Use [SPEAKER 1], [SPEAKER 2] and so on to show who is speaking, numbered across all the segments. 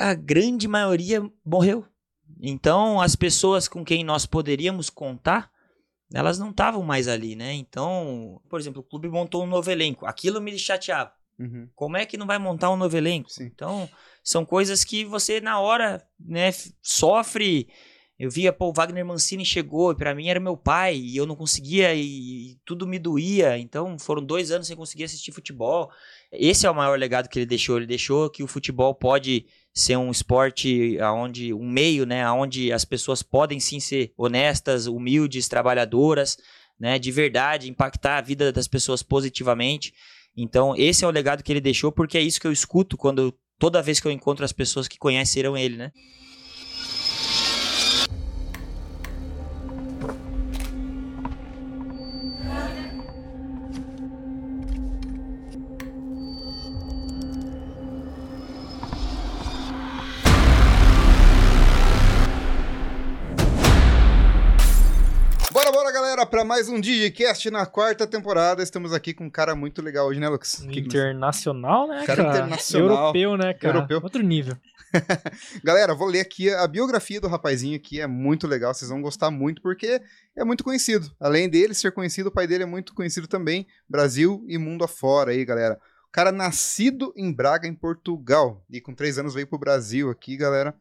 [SPEAKER 1] a grande maioria morreu. Então, as pessoas com quem nós poderíamos contar, elas não estavam mais ali, né? Então, por exemplo, o clube montou um novo elenco. Aquilo me chateava.
[SPEAKER 2] Uhum.
[SPEAKER 1] Como é que não vai montar um novo elenco?
[SPEAKER 2] Sim.
[SPEAKER 1] Então, são coisas que você, na hora, né, sofre. Eu via, pô, o Wagner Mancini chegou, pra mim era meu pai, e eu não conseguia, e, e tudo me doía. Então, foram dois anos sem conseguir assistir futebol. Esse é o maior legado que ele deixou. Ele deixou que o futebol pode ser um esporte aonde um meio, né, aonde as pessoas podem sim ser honestas, humildes, trabalhadoras, né, de verdade, impactar a vida das pessoas positivamente. Então, esse é o legado que ele deixou, porque é isso que eu escuto quando toda vez que eu encontro as pessoas que conheceram ele, né?
[SPEAKER 2] Pra mais um DigiCast na quarta temporada. Estamos aqui com um cara muito legal hoje, né, Lucas? Que que
[SPEAKER 3] Internacional, né,
[SPEAKER 2] Cara
[SPEAKER 3] cara?
[SPEAKER 2] internacional.
[SPEAKER 3] Europeu, né, cara?
[SPEAKER 2] Europeu.
[SPEAKER 3] Outro nível.
[SPEAKER 2] Galera, vou ler aqui a biografia do rapazinho aqui, é muito legal, vocês vão gostar muito, porque é muito conhecido. Além dele ser conhecido, o pai dele é muito conhecido também, Brasil e mundo afora aí, galera. O cara nascido em Braga, em Portugal, e com três anos veio pro Brasil aqui, galera,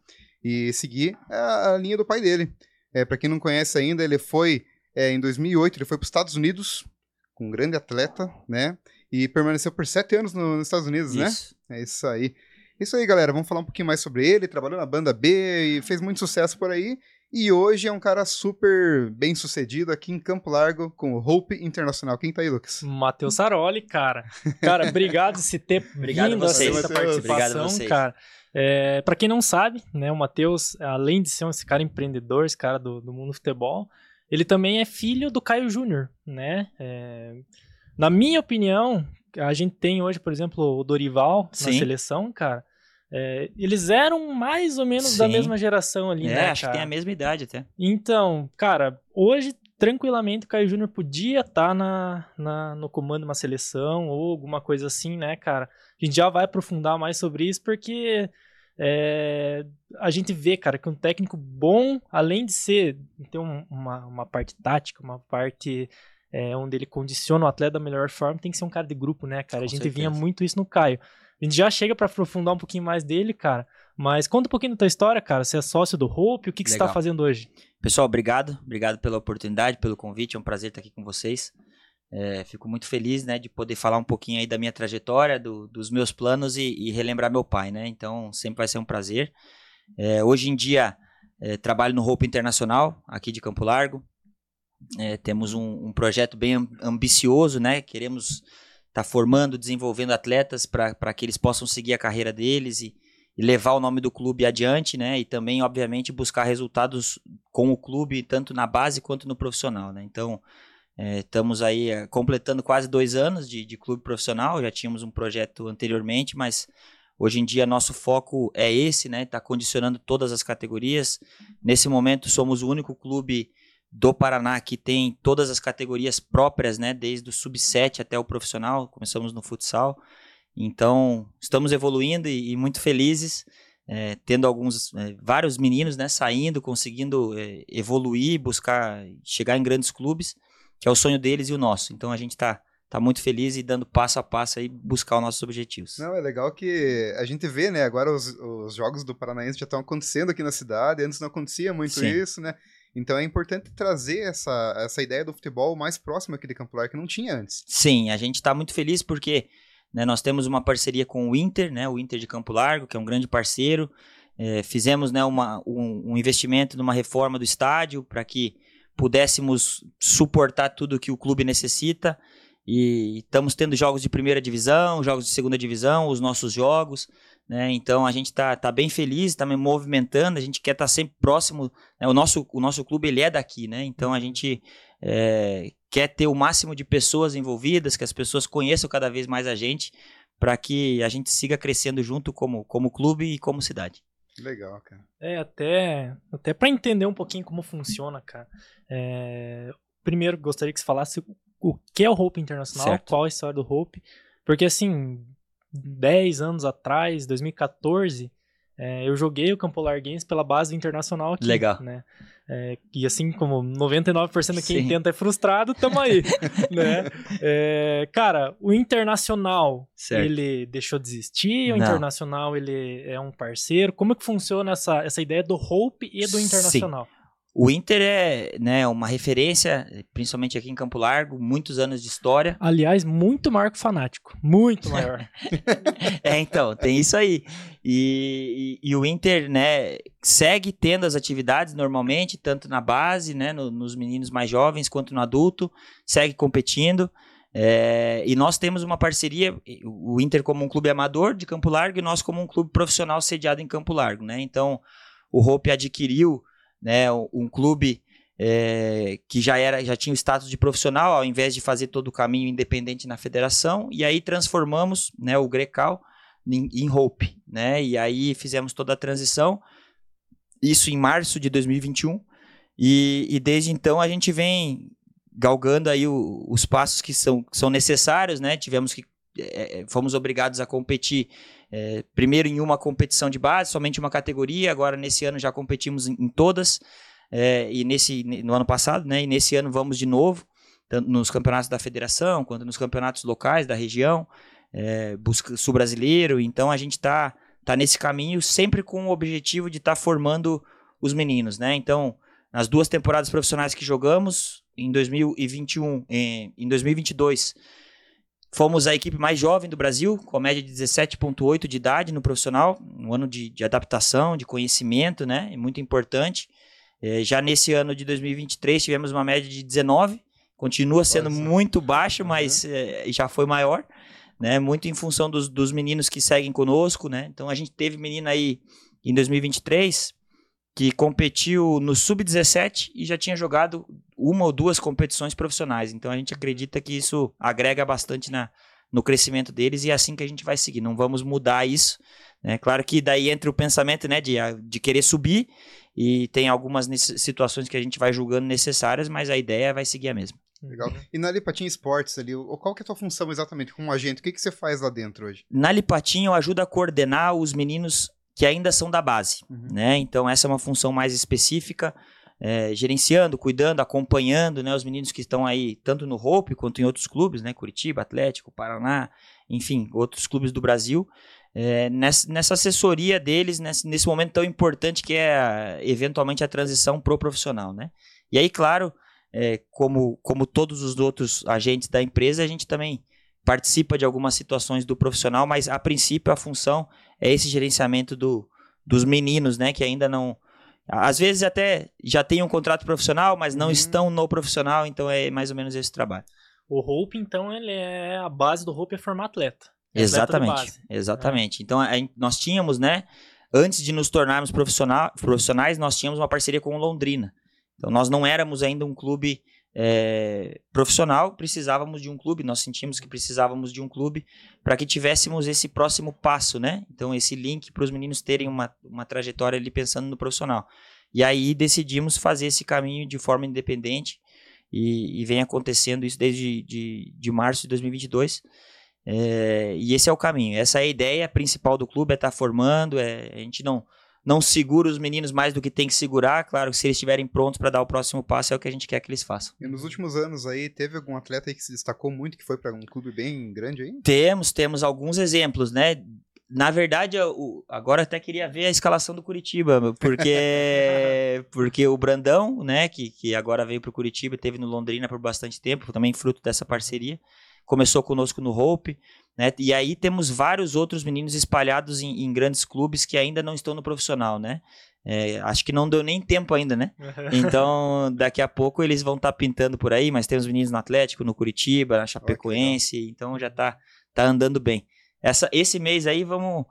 [SPEAKER 2] e seguir a, a linha do pai dele. É, para quem não conhece ainda, ele foi, é, em 2008, ele foi pros Estados Unidos, com um grande atleta, né, e permaneceu por sete anos no- nos Estados Unidos, né?
[SPEAKER 1] Isso.
[SPEAKER 2] É isso aí. Isso aí, galera. Vamos falar um pouquinho mais sobre ele. Trabalhou na banda B e fez muito sucesso por aí. E hoje é um cara super bem sucedido aqui em Campo Largo com o Hope Internacional. Quem tá aí, Lucas?
[SPEAKER 3] Matheus Saroli, cara. Cara, obrigado por ter
[SPEAKER 1] Obrigado a
[SPEAKER 3] vindo
[SPEAKER 1] vocês,
[SPEAKER 3] essa
[SPEAKER 2] Matheus.
[SPEAKER 1] Obrigado a
[SPEAKER 3] participação,
[SPEAKER 1] vocês.
[SPEAKER 3] cara. É, para quem não sabe, né, o Matheus, além de ser esse cara empreendedor, esse cara do, do mundo do futebol, ele também é filho do Caio Júnior, né? É, na minha opinião, a gente tem hoje, por exemplo, o Dorival na
[SPEAKER 1] Sim.
[SPEAKER 3] seleção, cara. é, eles eram mais ou menos da
[SPEAKER 1] Sim.
[SPEAKER 3] mesma geração ali,
[SPEAKER 1] É,
[SPEAKER 3] né,
[SPEAKER 1] acho
[SPEAKER 3] cara?
[SPEAKER 1] que tem a mesma idade até.
[SPEAKER 3] Então, cara, hoje, tranquilamente, o Caio Júnior podia estar na, na- no comando de uma seleção ou alguma coisa assim, né, cara? A gente já vai aprofundar mais sobre isso, porque é, a gente vê, cara, que um técnico bom, além de ser ter um- uma, uma parte tática, uma parte é, onde ele condiciona o atleta da melhor forma, tem que ser um cara de grupo, né, cara?
[SPEAKER 1] Com
[SPEAKER 3] a gente
[SPEAKER 1] certeza.
[SPEAKER 3] vinha muito isso no Caio. A gente já chega pra aprofundar um pouquinho mais dele, cara. Mas conta um pouquinho da tua história, cara. Você é sócio do Hope, o que, que você tá
[SPEAKER 1] Legal.
[SPEAKER 3] fazendo hoje?
[SPEAKER 1] Pessoal, obrigado. Obrigado pela oportunidade, pelo convite. É um prazer estar aqui com vocês. É, fico muito feliz, né, de poder falar um pouquinho aí da minha trajetória, do- dos meus planos e, e relembrar meu pai, né? Então, sempre vai ser um prazer. É, hoje em dia, é, trabalho no Hope Internacional, aqui de Campo Largo. É, temos um, um projeto bem am- ambicioso, né? Queremos estar formando, desenvolvendo atletas para que eles possam seguir a carreira deles e, e levar o nome do clube adiante, né? E também, obviamente, buscar resultados com o clube, tanto na base quanto no profissional, né? Então, é, estamos aí é, completando quase dois anos de, de clube profissional, já tínhamos um projeto anteriormente, mas hoje em dia nosso foco é esse, né? Está condicionando todas as categorias. Nesse momento, somos o único clube do Paraná que tem todas as categorias próprias, né? Desde o sub-7 até o profissional, começamos no futsal. Então, estamos evoluindo e, e muito felizes, é, tendo alguns, é, vários meninos, né, saindo, conseguindo é, evoluir, buscar chegar em grandes clubes, que é o sonho deles e o nosso. Então, a gente está tá muito feliz e dando passo a passo aí buscar os nossos objetivos.
[SPEAKER 2] Não, é legal que a gente vê, né? Agora os, os jogos do Paranaense já estão acontecendo aqui na cidade, antes não acontecia muito
[SPEAKER 1] Sim.
[SPEAKER 2] isso, né? Então é importante trazer essa, essa ideia do futebol mais próximo aqui de Campo Largo, que não tinha antes.
[SPEAKER 1] Sim, a gente está muito feliz porque né, nós temos uma parceria com o Inter, né, o Inter de Campo Largo, que é um grande parceiro. É, fizemos né, uma, um, um investimento numa reforma do estádio para que pudéssemos suportar tudo que o clube necessita. E estamos tendo jogos de primeira divisão, jogos de segunda divisão, os nossos jogos. Né? Então a gente está tá bem feliz, está me movimentando, a gente quer estar sempre próximo. né? O, nosso, o nosso clube ele é daqui, né? Então a gente é, quer ter o máximo de pessoas envolvidas, que as pessoas conheçam cada vez mais a gente, para que a gente siga crescendo junto como, como clube e como cidade.
[SPEAKER 2] Legal, cara.
[SPEAKER 3] É, até, até para entender um pouquinho como funciona, cara. É, primeiro, gostaria que você falasse o que é o Hope Internacional,
[SPEAKER 1] Certo.
[SPEAKER 3] qual a história do Hope. Porque, assim, 10 anos atrás, 2014, É, eu joguei o Campo Larguense pela base Internacional aqui.
[SPEAKER 1] Legal.
[SPEAKER 3] Né? É, e assim como 99% de quem
[SPEAKER 1] Sim.
[SPEAKER 3] tenta é frustrado, tamo aí. né? É, cara, o Internacional,
[SPEAKER 1] Certo.
[SPEAKER 3] ele deixou de existir? O
[SPEAKER 1] Não.
[SPEAKER 3] Internacional, ele é um parceiro? Como é que funciona essa, essa ideia do Hope e do
[SPEAKER 1] Sim. O Inter é né, uma referência, principalmente aqui em Campo Largo, muitos anos de história.
[SPEAKER 3] Aliás, muito maior que o Fanático. Muito maior.
[SPEAKER 1] É, então, tem isso aí. E, e- e o Inter, né, segue tendo as atividades normalmente, tanto na base, né, no- nos meninos mais jovens, quanto no adulto, segue competindo. É, e nós temos uma parceria, o Inter como um clube amador de Campo Largo e nós como um clube profissional sediado em Campo Largo, né? Então, o Hope adquiriu, né, um clube é, que já era, já tinha o status de profissional, ao invés de fazer todo o caminho independente na federação, e aí transformamos, né, o Grecal em, em Hope, né? E aí fizemos toda a transição, isso em março de 2021, e, e desde então a gente vem galgando aí o- os passos que são, que são necessários, né? Tivemos que eh, fomos obrigados a competir eh, primeiro em uma competição de base, somente uma categoria. Agora nesse ano já competimos em, em todas eh, e nesse no ano passado, né? E nesse ano vamos de novo tanto nos campeonatos da federação quanto nos campeonatos locais da região, eh, busca sul brasileiro. Então a gente está tá nesse caminho sempre com o objetivo de estar formando os meninos, né? Então nas duas temporadas profissionais que jogamos, em 2021, em, em 2022, fomos a equipe mais jovem do Brasil, com média de 17,8 de idade no profissional, um ano de, de adaptação, de conhecimento, né? É muito importante. Eh, já nesse ano de 2023, tivemos uma média de 19, continua sendo
[SPEAKER 2] só.
[SPEAKER 1] muito baixo, mas eh, já foi maior, né? Muito em função dos, dos meninos que seguem conosco, né? Então a gente teve menino aí em 2023 que competiu no sub-17 e já tinha jogado uma ou duas competições profissionais. Então a gente acredita que isso agrega bastante na, no crescimento deles e é assim que a gente vai seguir. Não vamos mudar isso. Né? Claro que daí entra o pensamento né, de, de querer subir e tem algumas situações que a gente vai julgando necessárias, mas a ideia vai seguir a mesma.
[SPEAKER 2] Legal. E na Lipatim Esportes ali, o- qual que é a tua função exatamente como agente? O que, que você faz lá dentro hoje?
[SPEAKER 1] Na Lipatim eu ajudo a coordenar os meninos que ainda são da base.
[SPEAKER 2] Uhum.
[SPEAKER 1] né? Então essa é uma função mais específica, é, gerenciando, cuidando, acompanhando, né, os meninos que estão aí tanto no Hope quanto em outros clubes, né, Curitiba, Atlético, Paraná, enfim, outros clubes do Brasil, é, nessa, nessa assessoria deles nesse, nesse momento tão importante que é a- eventualmente a transição pro profissional, né? E aí, claro, é, como, como todos os outros agentes da empresa, a gente também participa de algumas situações do profissional, mas a princípio a função é esse gerenciamento do, dos meninos, né, que ainda não às vezes até já tem um contrato profissional, mas não
[SPEAKER 2] Uhum.
[SPEAKER 1] estão no profissional, então é mais ou menos esse trabalho.
[SPEAKER 3] O Hope, então, ele é a base do Hope é formar atleta. De
[SPEAKER 1] Exatamente.
[SPEAKER 3] base.
[SPEAKER 1] Exatamente. Então a gente- nós tínhamos, né, antes de nos tornarmos profissionais, nós tínhamos uma parceria com o Londrina. Então nós não éramos ainda um clube é, profissional, precisávamos de um clube, nós sentimos que precisávamos de um clube para que tivéssemos esse próximo passo, né? Então esse link para os meninos terem uma, uma trajetória ali pensando no profissional. E aí decidimos fazer esse caminho de forma independente e, e vem acontecendo isso desde de, de março de 2022. É, e esse é o caminho. Essa é a ideia principal do clube, é estar formando. É, a gente não, não segura os meninos mais do que tem que segurar. Claro que se eles estiverem prontos para dar o próximo passo, é o que a gente quer que eles façam.
[SPEAKER 2] E nos últimos anos aí, teve algum atleta que se destacou muito, que foi para um clube bem grande aí?
[SPEAKER 1] Temos, temos alguns exemplos, né? Na verdade, eu- agora até queria ver a escalação do Curitiba, porque porque o Brandão, né, que, que agora veio para o Curitiba, teve no Londrina por bastante tempo, também fruto dessa parceria, começou conosco no Hope, né? E aí temos vários outros meninos espalhados em, em grandes clubes que ainda não estão no profissional, né? É, acho que não deu nem tempo ainda, né? Então, daqui a pouco eles vão estar pintando por aí, mas temos meninos no Atlético, no Curitiba, na Chapecoense, então já tá, tá andando bem. Essa, esse mês aí vamos,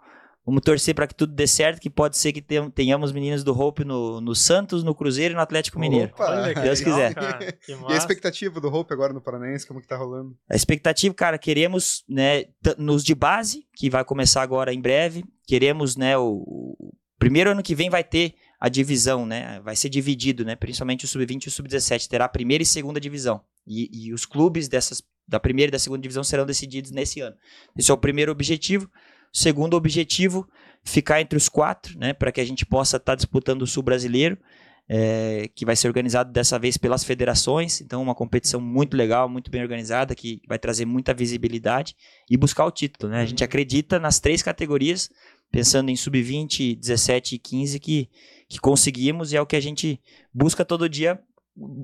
[SPEAKER 1] vamos torcer para que tudo dê certo, que pode ser que tenham- tenhamos meninos do Hope no, no Santos, no Cruzeiro e no Atlético Mineiro.
[SPEAKER 2] Opa,
[SPEAKER 3] Olha que
[SPEAKER 1] Deus
[SPEAKER 3] legal,
[SPEAKER 1] quiser.
[SPEAKER 3] cara. Que
[SPEAKER 2] E a expectativa do Hope agora no Paranaense, como que tá rolando?
[SPEAKER 1] A expectativa, cara, queremos, né, nos de base, que vai começar agora em breve, queremos, né, o, o primeiro ano que vem vai ter a divisão, né, vai ser dividido, né, principalmente o sub-20 e o sub-17, terá a primeira e segunda divisão, e, e os clubes dessas, da primeira e da segunda divisão serão decididos nesse ano. Esse é o primeiro objetivo. Segundo objetivo ficar entre os quatro, né, para que a gente possa estar tá disputando o Sul Brasileiro, é, que vai ser organizado dessa vez pelas federações. Então, uma competição muito legal, muito bem organizada, que vai trazer muita visibilidade e buscar o título. Né? A gente acredita nas três categorias, pensando em sub-20, 17 e 15, que, que conseguimos e é o que a gente busca todo dia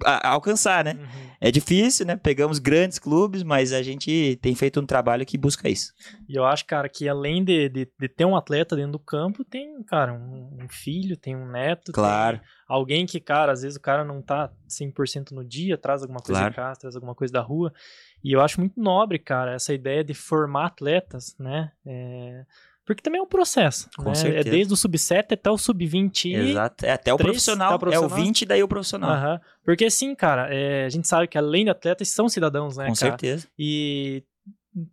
[SPEAKER 1] a, a alcançar, né? Uhum. É difícil, né? Pegamos grandes clubes, mas a gente tem feito um trabalho que busca isso.
[SPEAKER 3] E eu acho, cara, que além de, de, de ter um atleta dentro do campo, tem, cara, um, um filho, tem um neto.
[SPEAKER 1] Claro.
[SPEAKER 3] alguém que, cara, às vezes o cara não tá 100% no dia, traz alguma coisa claro. de casa, traz alguma coisa da rua. E eu acho muito nobre, cara, essa ideia de formar atletas, né? É porque também é um processo. Com né? É certeza. É desde o sub-7 até o sub-20.
[SPEAKER 1] Exato. É até o, profissional, profissional, É o 20 e daí o profissional.
[SPEAKER 3] Uhum. Porque sim, cara, é, a gente sabe que além de atletas são cidadãos, né?
[SPEAKER 1] Com
[SPEAKER 3] cara?
[SPEAKER 1] certeza.
[SPEAKER 3] E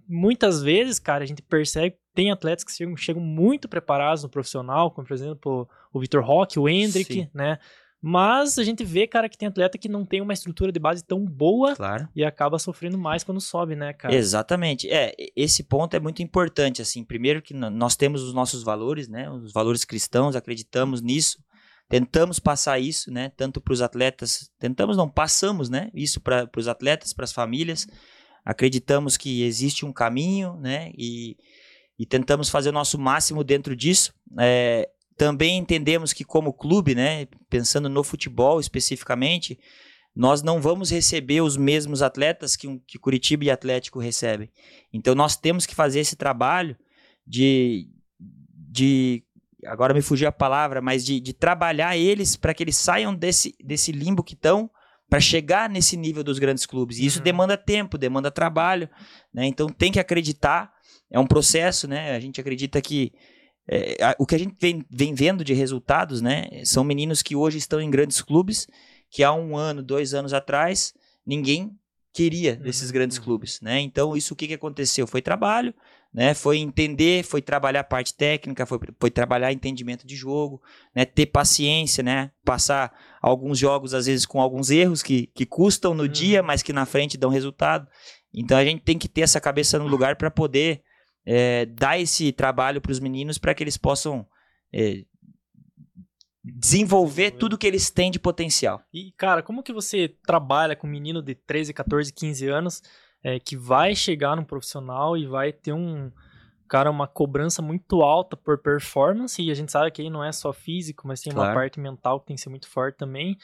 [SPEAKER 3] muitas vezes, cara, a gente percebe que tem atletas que chegam, chegam muito preparados no profissional, como por exemplo o Vitor Roque, o Hendrick, sim. né? Mas a gente vê, cara, que tem atleta que não tem uma estrutura de base tão boa
[SPEAKER 1] claro.
[SPEAKER 3] e acaba sofrendo mais quando sobe, né, cara?
[SPEAKER 1] Exatamente. É, esse ponto é muito importante, assim. Primeiro que nós temos os nossos valores, né? Os valores cristãos, acreditamos nisso. Tentamos passar isso, né? Tanto para os atletas, tentamos não, passamos, né? Isso para os atletas, para as famílias. Acreditamos que existe um caminho, né? E, e tentamos fazer o nosso máximo dentro disso. É, também entendemos que como clube, né, pensando no futebol especificamente, nós não vamos receber os mesmos atletas que, que Curitiba e Atlético recebem. Então nós temos que fazer esse trabalho de, de agora me fugiu a palavra, mas de, de trabalhar eles para que eles saiam desse, desse limbo que estão para chegar nesse nível dos grandes clubes. E isso uhum. demanda tempo, demanda trabalho, né? Então tem que acreditar. É um processo, né? A gente acredita que é, a, o que a gente vem, vem vendo de resultados, né? São meninos que hoje estão em grandes clubes, que há um ano, dois anos atrás, ninguém queria desses uhum. grandes clubes, né? Então, isso o que, que aconteceu? Foi trabalho, né? Foi entender, foi trabalhar a parte técnica, foi, foi trabalhar entendimento de jogo, né? Ter paciência, né? Passar alguns jogos, às vezes, com alguns erros que, que custam no uhum. dia, mas que na frente dão resultado. Então, a gente tem que ter essa cabeça no lugar para poder é, dar esse trabalho para os meninos para que eles possam é, desenvolver tudo que eles têm de potencial.
[SPEAKER 3] E, cara, como que você trabalha com um menino de 13, 14, 15 anos é, que vai chegar no profissional e vai ter um, cara, uma cobrança muito alta por performance, e a gente sabe que aí não é só físico, mas tem claro. uma parte mental que tem que ser muito forte também.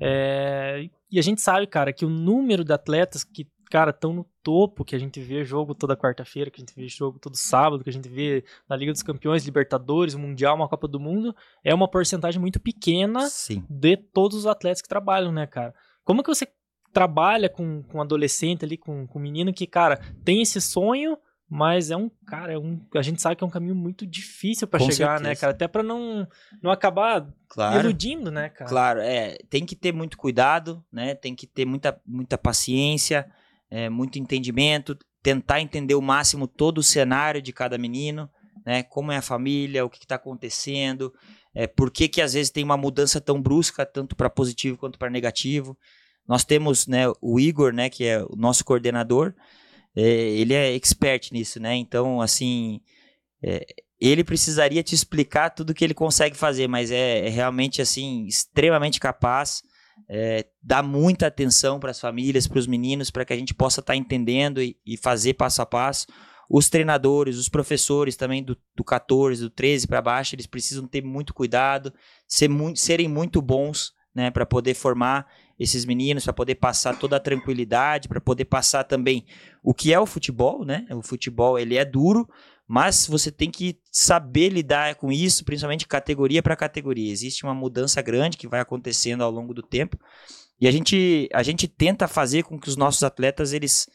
[SPEAKER 3] É, e a gente sabe, cara, que o número de atletas que cara, estão no topo, que a gente vê jogo toda quarta-feira, que a gente vê jogo todo sábado, que a gente vê na Liga dos Campeões, Libertadores, Mundial, uma Copa do Mundo, é uma porcentagem muito pequena
[SPEAKER 1] Sim.
[SPEAKER 3] de todos os atletas que trabalham, né, cara? Como que você trabalha com, com adolescente ali, com, com menino que, cara, tem esse sonho, mas é um, cara, é um, a gente sabe que é um caminho muito difícil para chegar, né, certeza. né, cara? Até para não, não acabar claro, iludindo, né, cara?
[SPEAKER 1] Claro, é, tem que ter muito cuidado, né? Tem que ter muita, muita paciência, é, muito entendimento, tentar entender o máximo todo o cenário de cada menino, né? Como é a família, o que está acontecendo, é, por que, que às vezes tem uma mudança tão brusca, tanto para positivo quanto para negativo. Nós temos né, o Igor, né, que é o nosso coordenador, é, ele é expert nisso, né? Então, assim, é, ele precisaria te explicar tudo que ele consegue fazer, mas é, é realmente assim extremamente capaz é, dar muita atenção para as famílias, para os meninos, para que a gente possa estar tá entendendo e, e, fazer passo a passo. Os treinadores, os professores também do, do 14, do 13 para baixo, eles precisam ter muito cuidado, ser serem muito bons né, para poder formar esses meninos, para poder passar toda a tranquilidade, para poder passar também o que é o futebol, né? O futebol ele é duro, mas você tem que saber lidar com isso, principalmente categoria para categoria. Existe uma mudança grande que vai acontecendo ao longo do tempo. E a gente, a gente tenta fazer com que os nossos atletas eles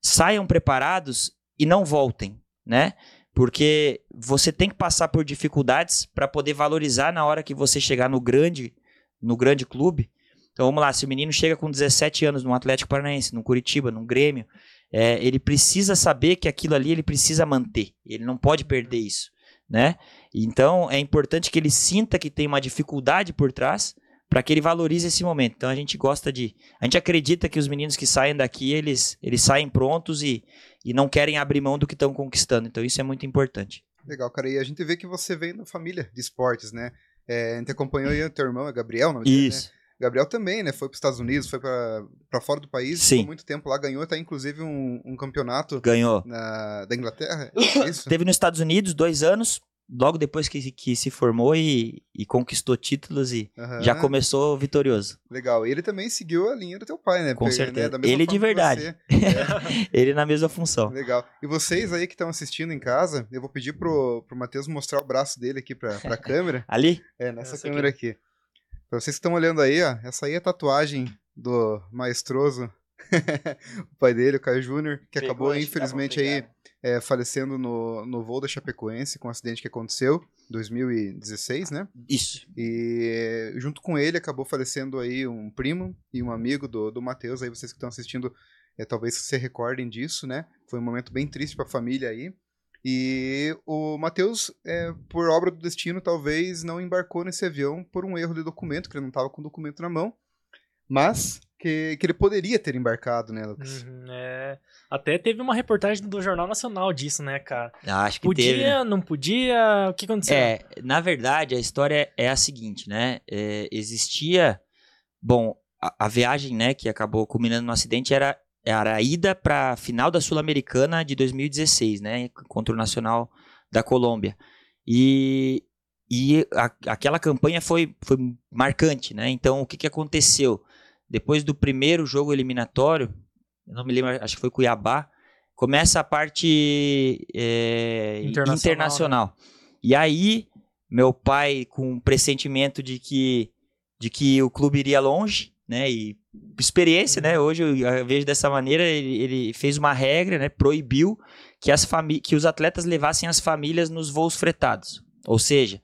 [SPEAKER 1] saiam preparados e não voltem, né? Porque você tem que passar por dificuldades para poder valorizar na hora que você chegar no grande, no grande clube. Então vamos lá, se o menino chega com 17 anos no Atlético Paranaense, no Curitiba, no Grêmio, é, ele precisa saber que aquilo ali ele precisa manter. Ele não pode perder isso, né? Então é importante que ele sinta que tem uma dificuldade por trás para que ele valorize esse momento. Então a gente gosta de, a gente acredita que os meninos que saem daqui eles eles saem prontos e, e não querem abrir mão do que estão conquistando. Então isso é muito importante.
[SPEAKER 2] Legal, cara. E a gente vê que você vem da família de esportes, né? É, a gente acompanhou aí o teu irmão, é Gabriel, não
[SPEAKER 1] Isso.
[SPEAKER 2] Né? Gabriel também, né? Foi para os Estados Unidos, foi para fora do país,
[SPEAKER 1] Sim.
[SPEAKER 2] ficou muito tempo lá, ganhou até inclusive um, um campeonato
[SPEAKER 1] Ganhou.
[SPEAKER 2] na, da Inglaterra. é Isso?
[SPEAKER 1] Teve nos Estados Unidos dois anos, logo depois que, que se formou e, e conquistou títulos e
[SPEAKER 2] Aham.
[SPEAKER 1] já começou vitorioso.
[SPEAKER 2] Legal. E ele também seguiu a linha do teu pai, né?
[SPEAKER 1] Com
[SPEAKER 2] Pe-
[SPEAKER 1] certeza.
[SPEAKER 2] da mesma
[SPEAKER 1] Ele de verdade.
[SPEAKER 2] você.
[SPEAKER 1] Ele na mesma função.
[SPEAKER 2] Legal. E vocês aí que estão assistindo em casa, eu vou pedir pro, pro Matheus mostrar o braço dele aqui pra, pra câmera.
[SPEAKER 1] Ali?
[SPEAKER 2] É, nessa
[SPEAKER 3] Essa
[SPEAKER 2] câmera aqui. Pra vocês que estão olhando aí, ó, essa aí é a tatuagem do maestroso, o pai dele, o Caio Júnior, que
[SPEAKER 1] Pegou,
[SPEAKER 2] acabou, infelizmente, aí é, falecendo no, no voo da Chapecoense com um acidente que aconteceu em 2016, né?
[SPEAKER 1] Isso.
[SPEAKER 2] E junto com ele acabou falecendo aí um primo e um amigo do, do Matheus. Aí vocês que estão assistindo, é, talvez se recordem disso, né? Foi um momento bem triste para a família aí. E o Matheus, é, por obra do destino, talvez não embarcou nesse avião por um erro de documento, que ele não estava com o documento na mão, mas que, que ele poderia ter embarcado, né, Lucas?
[SPEAKER 3] Uhum, é. Até teve uma reportagem do Jornal Nacional disso, né, cara?
[SPEAKER 1] Ah, Acho que
[SPEAKER 3] Podia,
[SPEAKER 1] teve. né?
[SPEAKER 3] não podia, o que aconteceu?
[SPEAKER 1] É, na verdade, a história é a seguinte, né? É, existia. Bom, a, a viagem, né, que acabou culminando no acidente era, era a ida para a final da Sul-Americana de 2016, né? Contra o Nacional da Colômbia. E, e a- aquela campanha foi, foi marcante, né? Então, o que, que aconteceu? Depois do primeiro jogo eliminatório, eu não me lembro, acho que foi Cuiabá, começa a parte é,
[SPEAKER 3] Internacional,
[SPEAKER 1] internacional. E aí, meu pai, com um pressentimento de que, de que o clube iria longe, né? E experiência, né? Hoje eu vejo dessa maneira, ele, ele fez uma regra, né? Proibiu que, as fami que os atletas levassem as famílias nos voos fretados. Ou seja,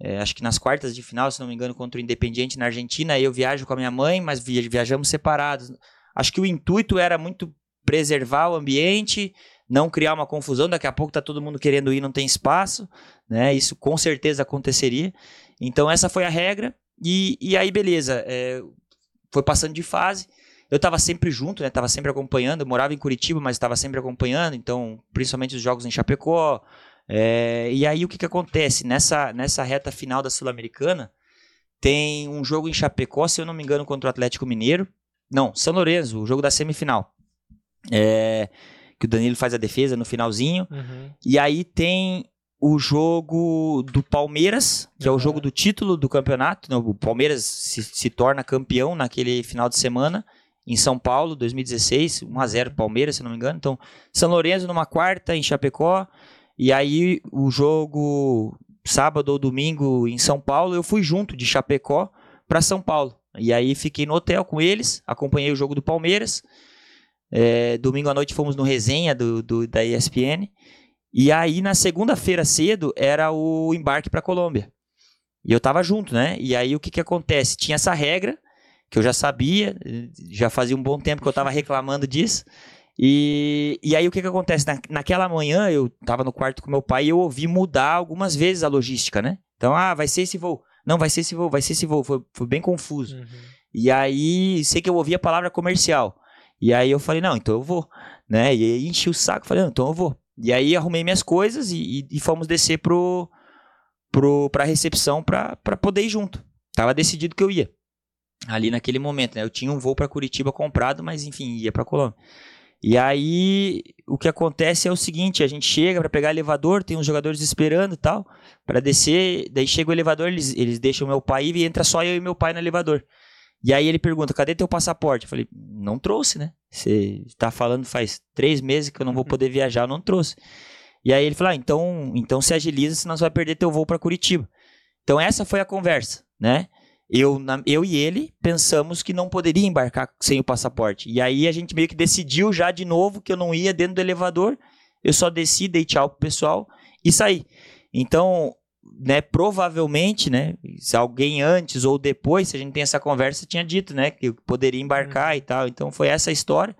[SPEAKER 1] é, acho que nas quartas de final, se não me engano, contra o Independiente na Argentina, eu viajo com a minha mãe, mas via- viajamos separados. Acho que o intuito era muito preservar o ambiente, não criar uma confusão. Daqui a pouco tá todo mundo querendo ir, não tem espaço, né? Isso com certeza aconteceria. Então essa foi a regra. E, e aí, beleza. é, foi passando de fase. Eu estava sempre junto, né? Tava sempre acompanhando. Eu morava em Curitiba, mas estava sempre acompanhando. Então, principalmente os jogos em Chapecó. É, e aí, o que, que acontece? Nessa, nessa reta final da Sul-Americana, tem um jogo em Chapecó, se eu não me engano, contra o Atlético Mineiro. Não, São Lourenço, o jogo da semifinal. É, que o Danilo faz a defesa no finalzinho.
[SPEAKER 3] Uhum.
[SPEAKER 1] E aí tem o jogo do Palmeiras, que é o jogo do título do campeonato. né? O Palmeiras se, se torna campeão naquele final de semana em São Paulo, 2016, 1x0 Palmeiras, se não me engano. Então, São Lourenço numa quarta em Chapecó. E aí o jogo sábado ou domingo em São Paulo, eu fui junto de Chapecó para São Paulo. E aí fiquei no hotel com eles, acompanhei o jogo do Palmeiras. É, domingo à noite fomos no resenha do, do- da ESPN. E aí, na segunda-feira cedo, era o embarque para Colômbia. E eu tava junto, né? E aí, o que que acontece? Tinha essa regra, que eu já sabia, já fazia um bom tempo que eu tava reclamando disso. E, e aí, o que que acontece? Na, naquela manhã, eu tava no quarto com meu pai e eu ouvi mudar algumas vezes a logística, né? Então, ah, vai ser esse voo. Não, vai ser esse voo, vai ser esse voo. Foi, foi bem confuso.
[SPEAKER 3] Uhum.
[SPEAKER 1] E aí, sei que eu ouvi a palavra comercial. E aí eu falei, não, então eu vou. Né? E aí enchi o saco, falei, não, então eu vou. E aí arrumei minhas coisas e, e- e fomos descer pro, pro, pra recepção pra, pra poder ir junto. Tava decidido que eu ia. Ali naquele momento, né? Eu tinha um voo pra Curitiba comprado, mas enfim, ia pra Colômbia. E aí, o que acontece é o seguinte, a gente chega pra pegar elevador, tem uns jogadores esperando e tal, pra descer, daí chega o elevador, eles, eles deixam meu pai e entra só eu e meu pai no elevador. E aí ele pergunta, cadê teu passaporte? Eu falei, não trouxe, né? Você tá falando faz três meses que eu não vou poder viajar, eu não trouxe. E aí ele falou, ah, então, então se agiliza, senão você vai perder teu voo pra Curitiba. Então essa foi a conversa, né? Eu, na- eu e ele pensamos que não poderia embarcar sem o passaporte. E aí a gente meio que decidiu já de novo que eu não ia dentro do elevador. Eu só desci, dei tchau pro pessoal e saí. Então, né, provavelmente, né, se alguém antes ou depois, se a gente tem essa conversa, tinha dito, né, que eu poderia embarcar e tal. Então foi essa a história.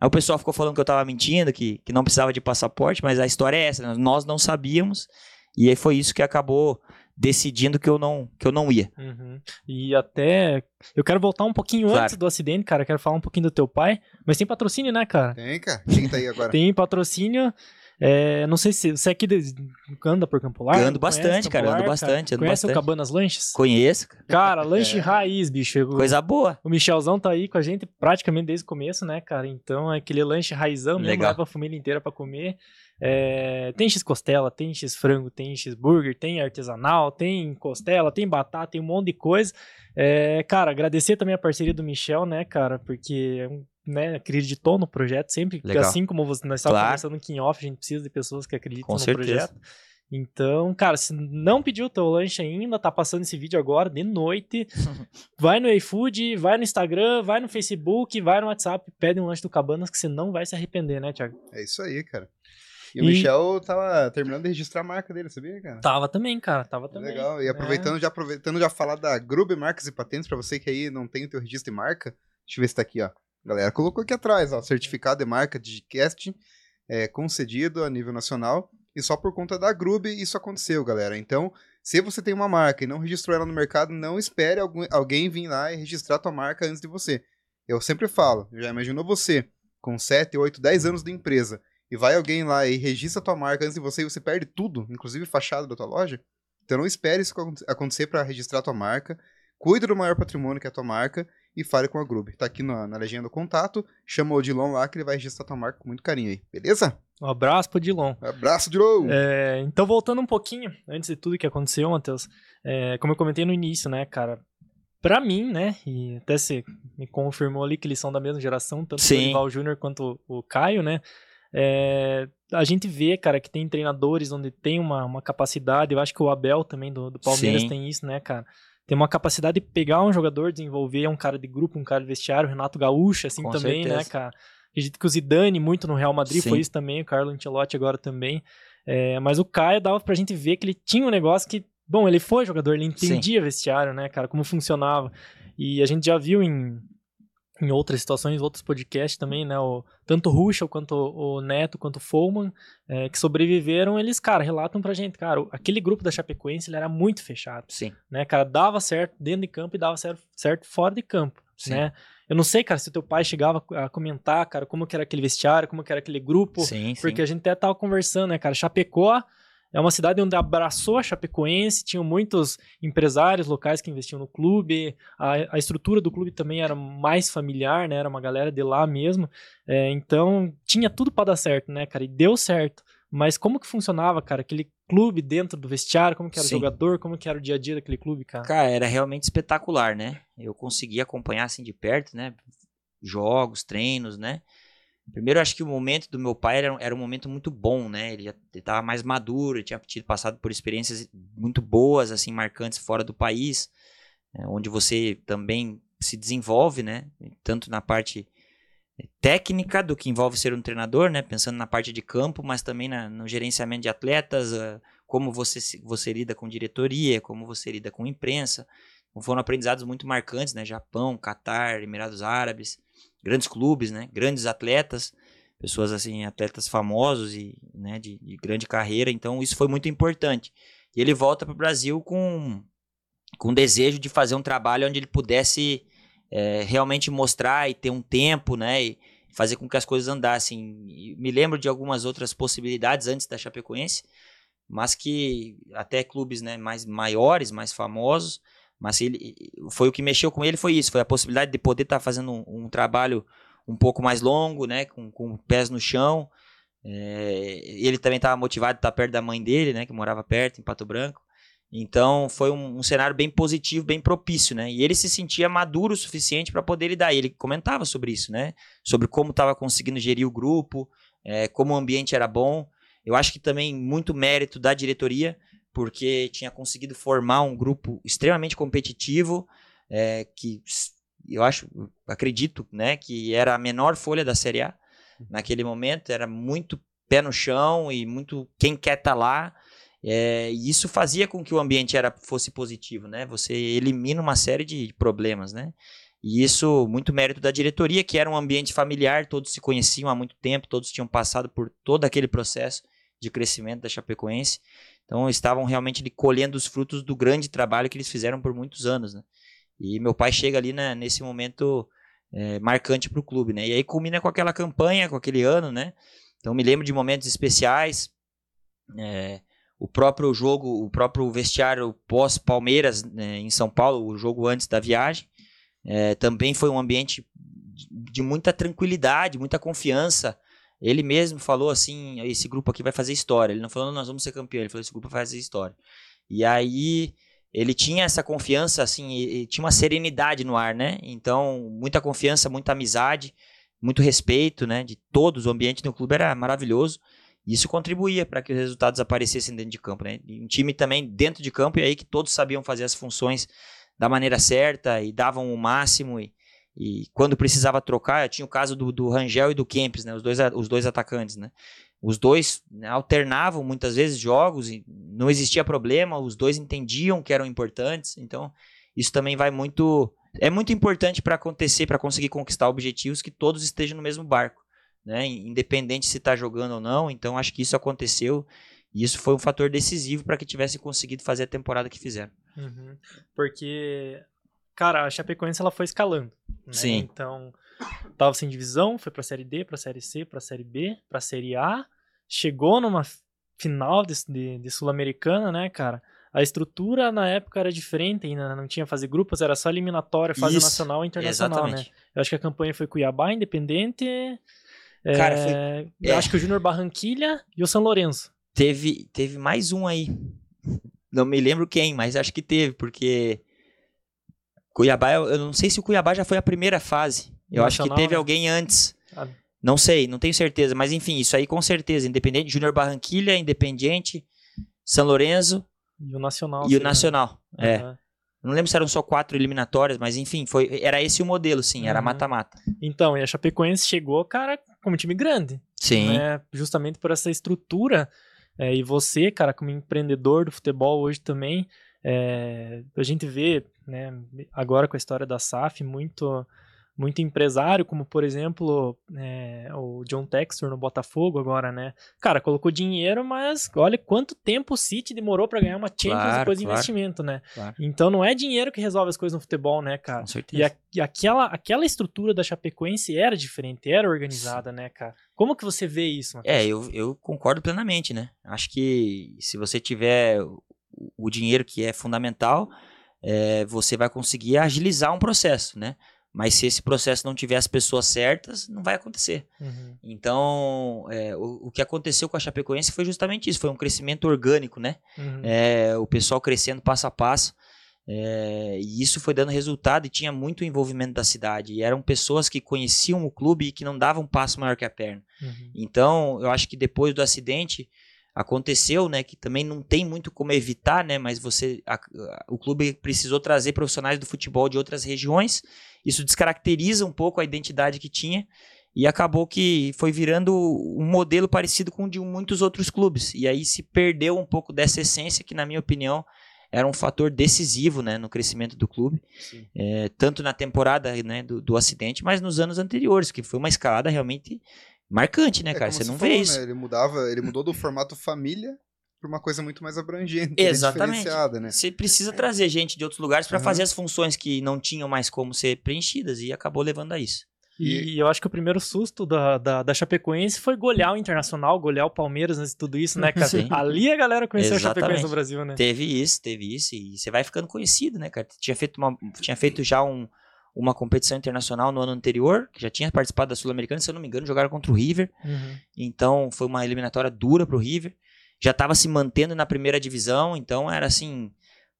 [SPEAKER 1] Aí o pessoal ficou falando que eu tava mentindo, que, que não precisava de passaporte, mas a história é essa, né? nós não sabíamos. E aí foi isso que acabou decidindo que eu não, que eu não ia.
[SPEAKER 3] Uhum. E até. Eu quero voltar um pouquinho
[SPEAKER 1] Claro.
[SPEAKER 3] antes do acidente, cara. Quero falar um pouquinho do teu pai. Mas tem patrocínio, né, cara?
[SPEAKER 2] Tem, cara. Quem tá aí agora?
[SPEAKER 3] Tem patrocínio. É, não sei se você aqui de- anda por Campo Largo.
[SPEAKER 1] Ando bastante, cara,
[SPEAKER 3] Campo
[SPEAKER 1] ando
[SPEAKER 3] Largo,
[SPEAKER 1] bastante, ando
[SPEAKER 3] Conhece o
[SPEAKER 1] bastante.
[SPEAKER 3] Cabanas Lanches?
[SPEAKER 1] Conheço, cara.
[SPEAKER 3] Cara, lanche raiz, bicho. O-
[SPEAKER 1] coisa boa.
[SPEAKER 3] O Michelzão tá aí com a gente praticamente desde o começo, né, cara? Então é aquele lanche raizão mesmo,
[SPEAKER 1] Legal.
[SPEAKER 3] leva a família inteira pra comer. É, tem x-costela, tem x-frango, tem x-burger, tem artesanal, tem costela, tem batata, tem um monte de coisa. É, cara, agradecer também a parceria do Michel, né, cara? Porque é um, né, acreditou no projeto sempre.
[SPEAKER 1] Legal.
[SPEAKER 3] Assim como você, nós estávamos
[SPEAKER 1] Claro.
[SPEAKER 3] conversando aqui em off, a gente precisa de pessoas que acreditam
[SPEAKER 1] Com
[SPEAKER 3] no
[SPEAKER 1] certeza.
[SPEAKER 3] projeto. Então, cara, se não pediu o teu lanche ainda, tá passando esse vídeo agora, de noite, vai no iFood, vai no Instagram, vai no Facebook, vai no WhatsApp, pede um lanche do Cabanas que você não vai se arrepender, né, Thiago?
[SPEAKER 2] É isso aí, cara. E, o
[SPEAKER 3] E-
[SPEAKER 2] Michel tava terminando de registrar a marca dele, sabia, cara?
[SPEAKER 3] Tava também, cara, tava também.
[SPEAKER 2] Legal. E
[SPEAKER 3] É.
[SPEAKER 2] aproveitando, já aproveitando já falar da Gruber Marcas e Patentes, pra você que aí não tem o teu registro de marca, deixa eu ver se tá aqui, ó. Galera, colocou aqui atrás, ó, certificado de marca Digicast, é, concedido a nível nacional, e só por conta da Grube isso aconteceu, galera. Então, se você tem uma marca e não registrou ela no mercado, não espere algum- alguém vir lá e registrar tua marca antes de você. Eu sempre falo, já imaginou você com 7, 8, 10 anos de empresa e vai alguém lá e registra tua marca antes de você e você perde tudo, inclusive fachada da tua loja? Então não espere isso acon- acontecer para registrar tua marca. Cuide do maior patrimônio que é a tua marca e fale com a Grube. Tá aqui na, na legenda do contato. Chama o Odilon lá que ele vai registrar tua marca com muito carinho aí. Beleza?
[SPEAKER 3] Um abraço pro Dilon.
[SPEAKER 2] Abraço, Odilon!
[SPEAKER 3] É, então, voltando um pouquinho, antes de tudo que aconteceu, Matheus, é, como eu comentei no início, né, cara, pra mim, né, e até você me confirmou ali que eles são da mesma geração, tanto o
[SPEAKER 1] Sim.
[SPEAKER 3] Dorival Júnior quanto o, o Caio, né, é, a gente vê, cara, que tem treinadores onde tem uma, uma capacidade, eu acho que o Abel também do, do Palmeiras
[SPEAKER 1] Sim.
[SPEAKER 3] tem isso, né, cara, tem uma capacidade de pegar um jogador, desenvolver um cara de grupo, um cara de vestiário, o Renato Gaúcho, assim
[SPEAKER 1] Com
[SPEAKER 3] também, né,
[SPEAKER 1] certeza.
[SPEAKER 3] cara. Acredito que o Zidane, muito no Real Madrid,
[SPEAKER 1] Sim.
[SPEAKER 3] foi isso também, o Carlo Ancelotti agora também. É, mas o Caio dava pra gente ver que ele tinha um negócio que, bom, ele foi jogador, ele entendia vestiário, né, cara, como funcionava. E a gente já viu em, em outras situações, outros podcasts também, né, o, tanto o Ruschel quanto o, o Neto, quanto o Follman, é, que sobreviveram, eles, cara, relatam pra gente, cara, o- aquele grupo da Chapecoense, ele era muito fechado
[SPEAKER 1] Sim.
[SPEAKER 3] né, cara, dava certo dentro de campo e dava certo, certo fora de campo,
[SPEAKER 1] Sim.
[SPEAKER 3] né? Eu não sei, cara, se o teu pai chegava a comentar, cara, como que era aquele vestiário, como que era aquele grupo,
[SPEAKER 1] Sim, sim.
[SPEAKER 3] porque a gente até tava conversando, né, cara, Chapecó é uma cidade onde abraçou a Chapecoense, tinham muitos empresários locais que investiam no clube, a, a estrutura do clube também era mais familiar, né, era uma galera de lá mesmo, é, então tinha tudo pra dar certo, né, cara, e deu certo. Mas como que funcionava, cara, aquele clube dentro do vestiário, como que era o
[SPEAKER 1] Sim.
[SPEAKER 3] jogador, como que era o dia a dia daquele clube, cara?
[SPEAKER 1] Cara, era realmente espetacular, né? Eu consegui acompanhar assim de perto, né? Jogos, treinos, né? Primeiro, acho que o momento do meu pai era, era um momento muito bom, né? Ele já estava mais maduro, tinha tido passado por experiências muito boas, assim, marcantes fora do país, né, onde você também se desenvolve, né? Tanto na parte técnica do que envolve ser um treinador, né? Pensando na parte de campo, mas também na- no gerenciamento de atletas, ah, como você, você lida com diretoria, como você lida com imprensa. Foram aprendizados muito marcantes, né? Japão, Catar, Emirados Árabes, grandes clubes, né? Grandes atletas, pessoas assim, atletas famosos e né, de, de grande carreira. Então isso foi muito importante. E ele volta para o Brasil com com desejo de fazer um trabalho onde ele pudesse é, realmente mostrar e ter um tempo, né? E fazer com que as coisas andassem. E me lembro de algumas outras possibilidades antes da Chapecoense, mas que até clubes né, mais maiores, mais famosos, mas ele foi o que mexeu com ele foi isso, foi a possibilidade de poder estar fazendo um, um trabalho um pouco mais longo, né, com, com pés no chão. É, ele também estava motivado de estar perto da mãe dele, né, que morava perto em Pato Branco. Então foi um, um cenário bem positivo, bem propício, né? E ele se sentia maduro o suficiente para poder lidar. Ele comentava sobre isso, né? Sobre como estava conseguindo gerir o grupo, é, como o ambiente era bom. Eu acho que também muito mérito da diretoria, porque tinha conseguido formar um grupo extremamente competitivo, é, que eu acho, acredito, né, que era a menor folha da Série A naquele momento, era muito pé no chão e muito quem quer estar lá. É, e isso fazia com que o ambiente era, fosse positivo, né? Você elimina uma série de problemas, né? E isso, muito mérito da diretoria, que era um ambiente familiar, todos se conheciam há muito tempo, todos tinham passado por todo aquele processo de crescimento da Chapecoense. Então, estavam realmente colhendo os frutos do grande trabalho que eles fizeram por muitos anos, né? E meu pai chega ali né, nesse momento é, marcante para o clube, né? E aí culmina com aquela campanha, com aquele ano, né? Então me lembro de momentos especiais. É, o próprio jogo, o próprio vestiário pós Palmeiras né, em São Paulo, o jogo antes da viagem, é, também foi um ambiente de muita tranquilidade, muita confiança. Ele mesmo falou assim: esse grupo aqui vai fazer história. Ele não falou, nós vamos ser campeão. Ele falou: esse grupo vai fazer história. E aí ele tinha essa confiança, assim, e, e tinha uma serenidade no ar, né? Então, muita confiança, muita amizade, muito respeito, né? De todos. O ambiente no clube era maravilhoso. Isso contribuía para que os resultados aparecessem dentro de campo, né? Um time também dentro de campo, e aí que todos sabiam fazer as funções da maneira certa e davam o máximo. E, e quando precisava trocar, tinha o caso do, do Rangel e do Kempis, né? Os dois, os dois atacantes, né? Os dois né, alternavam muitas vezes jogos e não existia problema, os dois entendiam que eram importantes, então isso também vai muito. É muito importante para acontecer, para conseguir conquistar objetivos, que todos estejam no mesmo barco, né? Independente se está jogando ou não. Então acho que isso aconteceu e isso foi um fator decisivo para que tivesse conseguido fazer a temporada que fizeram.
[SPEAKER 3] Uhum. Porque, cara, a Chapecoense ela foi escalando. Né?
[SPEAKER 1] Sim.
[SPEAKER 3] Então, tava sem divisão, foi pra Série D, pra Série C, pra Série B, pra Série A. Chegou numa final de, de, de Sul-Americana, né, cara? A estrutura na época era diferente, ainda não tinha fase grupos, era só eliminatória, fase
[SPEAKER 1] Isso,
[SPEAKER 3] nacional e internacional, né?
[SPEAKER 1] Exatamente.
[SPEAKER 3] Eu acho que a campanha foi Cuiabá, Independente.
[SPEAKER 1] Cara,
[SPEAKER 3] é,
[SPEAKER 1] foi-
[SPEAKER 3] eu
[SPEAKER 1] é.
[SPEAKER 3] acho que o Júnior Barranquilha e o São Lourenço.
[SPEAKER 1] Teve, teve mais um aí. Não me lembro quem, mas acho que teve, porque Cuiabá, eu, não sei se o Cuiabá já foi a primeira fase. Eu acho que
[SPEAKER 3] Nacional,
[SPEAKER 1] teve
[SPEAKER 3] né?
[SPEAKER 1] alguém antes.
[SPEAKER 3] Ah.
[SPEAKER 1] Não sei, não tenho certeza, mas enfim, isso aí com certeza. Independente, Júnior Barranquilha, Independiente, São Lourenço
[SPEAKER 3] E o Nacional.
[SPEAKER 1] e o Nacional. É.
[SPEAKER 3] Aham.
[SPEAKER 1] Não lembro se eram só quatro eliminatórias, mas enfim, foi, era esse o modelo, sim, era
[SPEAKER 3] Uhum.
[SPEAKER 1] mata-mata.
[SPEAKER 3] Então, e a Chapecoense chegou, cara, como time grande.
[SPEAKER 1] Sim.
[SPEAKER 3] né? Justamente por essa estrutura. É, e você, cara, como empreendedor do futebol hoje também, é, a gente vê, né, agora com a história da SAF, muito muito empresário, como por exemplo é, o John Textor no Botafogo agora, né? Cara, colocou dinheiro, mas olha quanto tempo o City demorou para ganhar uma Champions
[SPEAKER 1] Claro,
[SPEAKER 3] depois de
[SPEAKER 1] claro.
[SPEAKER 3] investimento, né?
[SPEAKER 1] Claro.
[SPEAKER 3] Então não é dinheiro que resolve as coisas no futebol, né, cara?
[SPEAKER 1] Com certeza.
[SPEAKER 3] E, a- e aquela, aquela estrutura da Chapecoense era diferente, era organizada, né, cara? Como que você vê isso, Matheus?
[SPEAKER 1] É, eu, eu concordo plenamente, né? Acho que se você tiver o, dinheiro que é fundamental, é, você vai conseguir agilizar um processo, né? Mas se esse processo não tiver as pessoas certas, não vai acontecer.
[SPEAKER 3] Uhum.
[SPEAKER 1] Então, é, o, o que aconteceu com a Chapecoense foi justamente isso, foi um crescimento orgânico, né?
[SPEAKER 3] Uhum.
[SPEAKER 1] É, o pessoal crescendo passo a passo. é, e isso foi dando resultado e tinha muito envolvimento da cidade. E eram pessoas que conheciam o clube e que não davam um passo maior que a perna.
[SPEAKER 3] Uhum.
[SPEAKER 1] Então, eu acho que depois do acidente aconteceu, né, que também não tem muito como evitar, né, mas você a- a- o clube precisou trazer profissionais do futebol de outras regiões. Isso descaracteriza um pouco a identidade que tinha e acabou que foi virando um modelo parecido com o de muitos outros clubes. E aí se perdeu um pouco dessa essência que, na minha opinião, era um fator decisivo, né, no crescimento do clube é, tanto na temporada né, do, do acidente, mas nos anos anteriores, que foi uma escalada realmente marcante, né,
[SPEAKER 2] É,
[SPEAKER 1] cara? Você não
[SPEAKER 2] falou,
[SPEAKER 1] vê
[SPEAKER 2] né,
[SPEAKER 1] isso.
[SPEAKER 2] Ele mudava, ele mudou do formato família para uma coisa muito mais abrangente,
[SPEAKER 1] Exatamente.
[SPEAKER 2] diferenciada, né?
[SPEAKER 1] Você precisa trazer gente de outros lugares para
[SPEAKER 2] Aham.
[SPEAKER 1] fazer as funções que não tinham mais como ser preenchidas e acabou levando a isso.
[SPEAKER 3] E, eu acho que o primeiro susto da, da, da Chapecoense foi golear o Internacional, golear o Palmeiras de tudo isso, né, cara?
[SPEAKER 1] Sim.
[SPEAKER 3] Ali a galera conheceu a Chapecoense
[SPEAKER 1] Exatamente.
[SPEAKER 3] no Brasil, né?
[SPEAKER 1] Teve isso, teve isso e você vai ficando conhecido, né, cara? Tinha feito, uma, tinha feito já um, uma competição internacional no ano anterior, que já tinha participado da Sul-Americana, se eu não me engano, jogaram contra o River.
[SPEAKER 3] Uhum.
[SPEAKER 1] Então foi uma eliminatória dura pro River. Já estava se mantendo na primeira divisão, então era assim,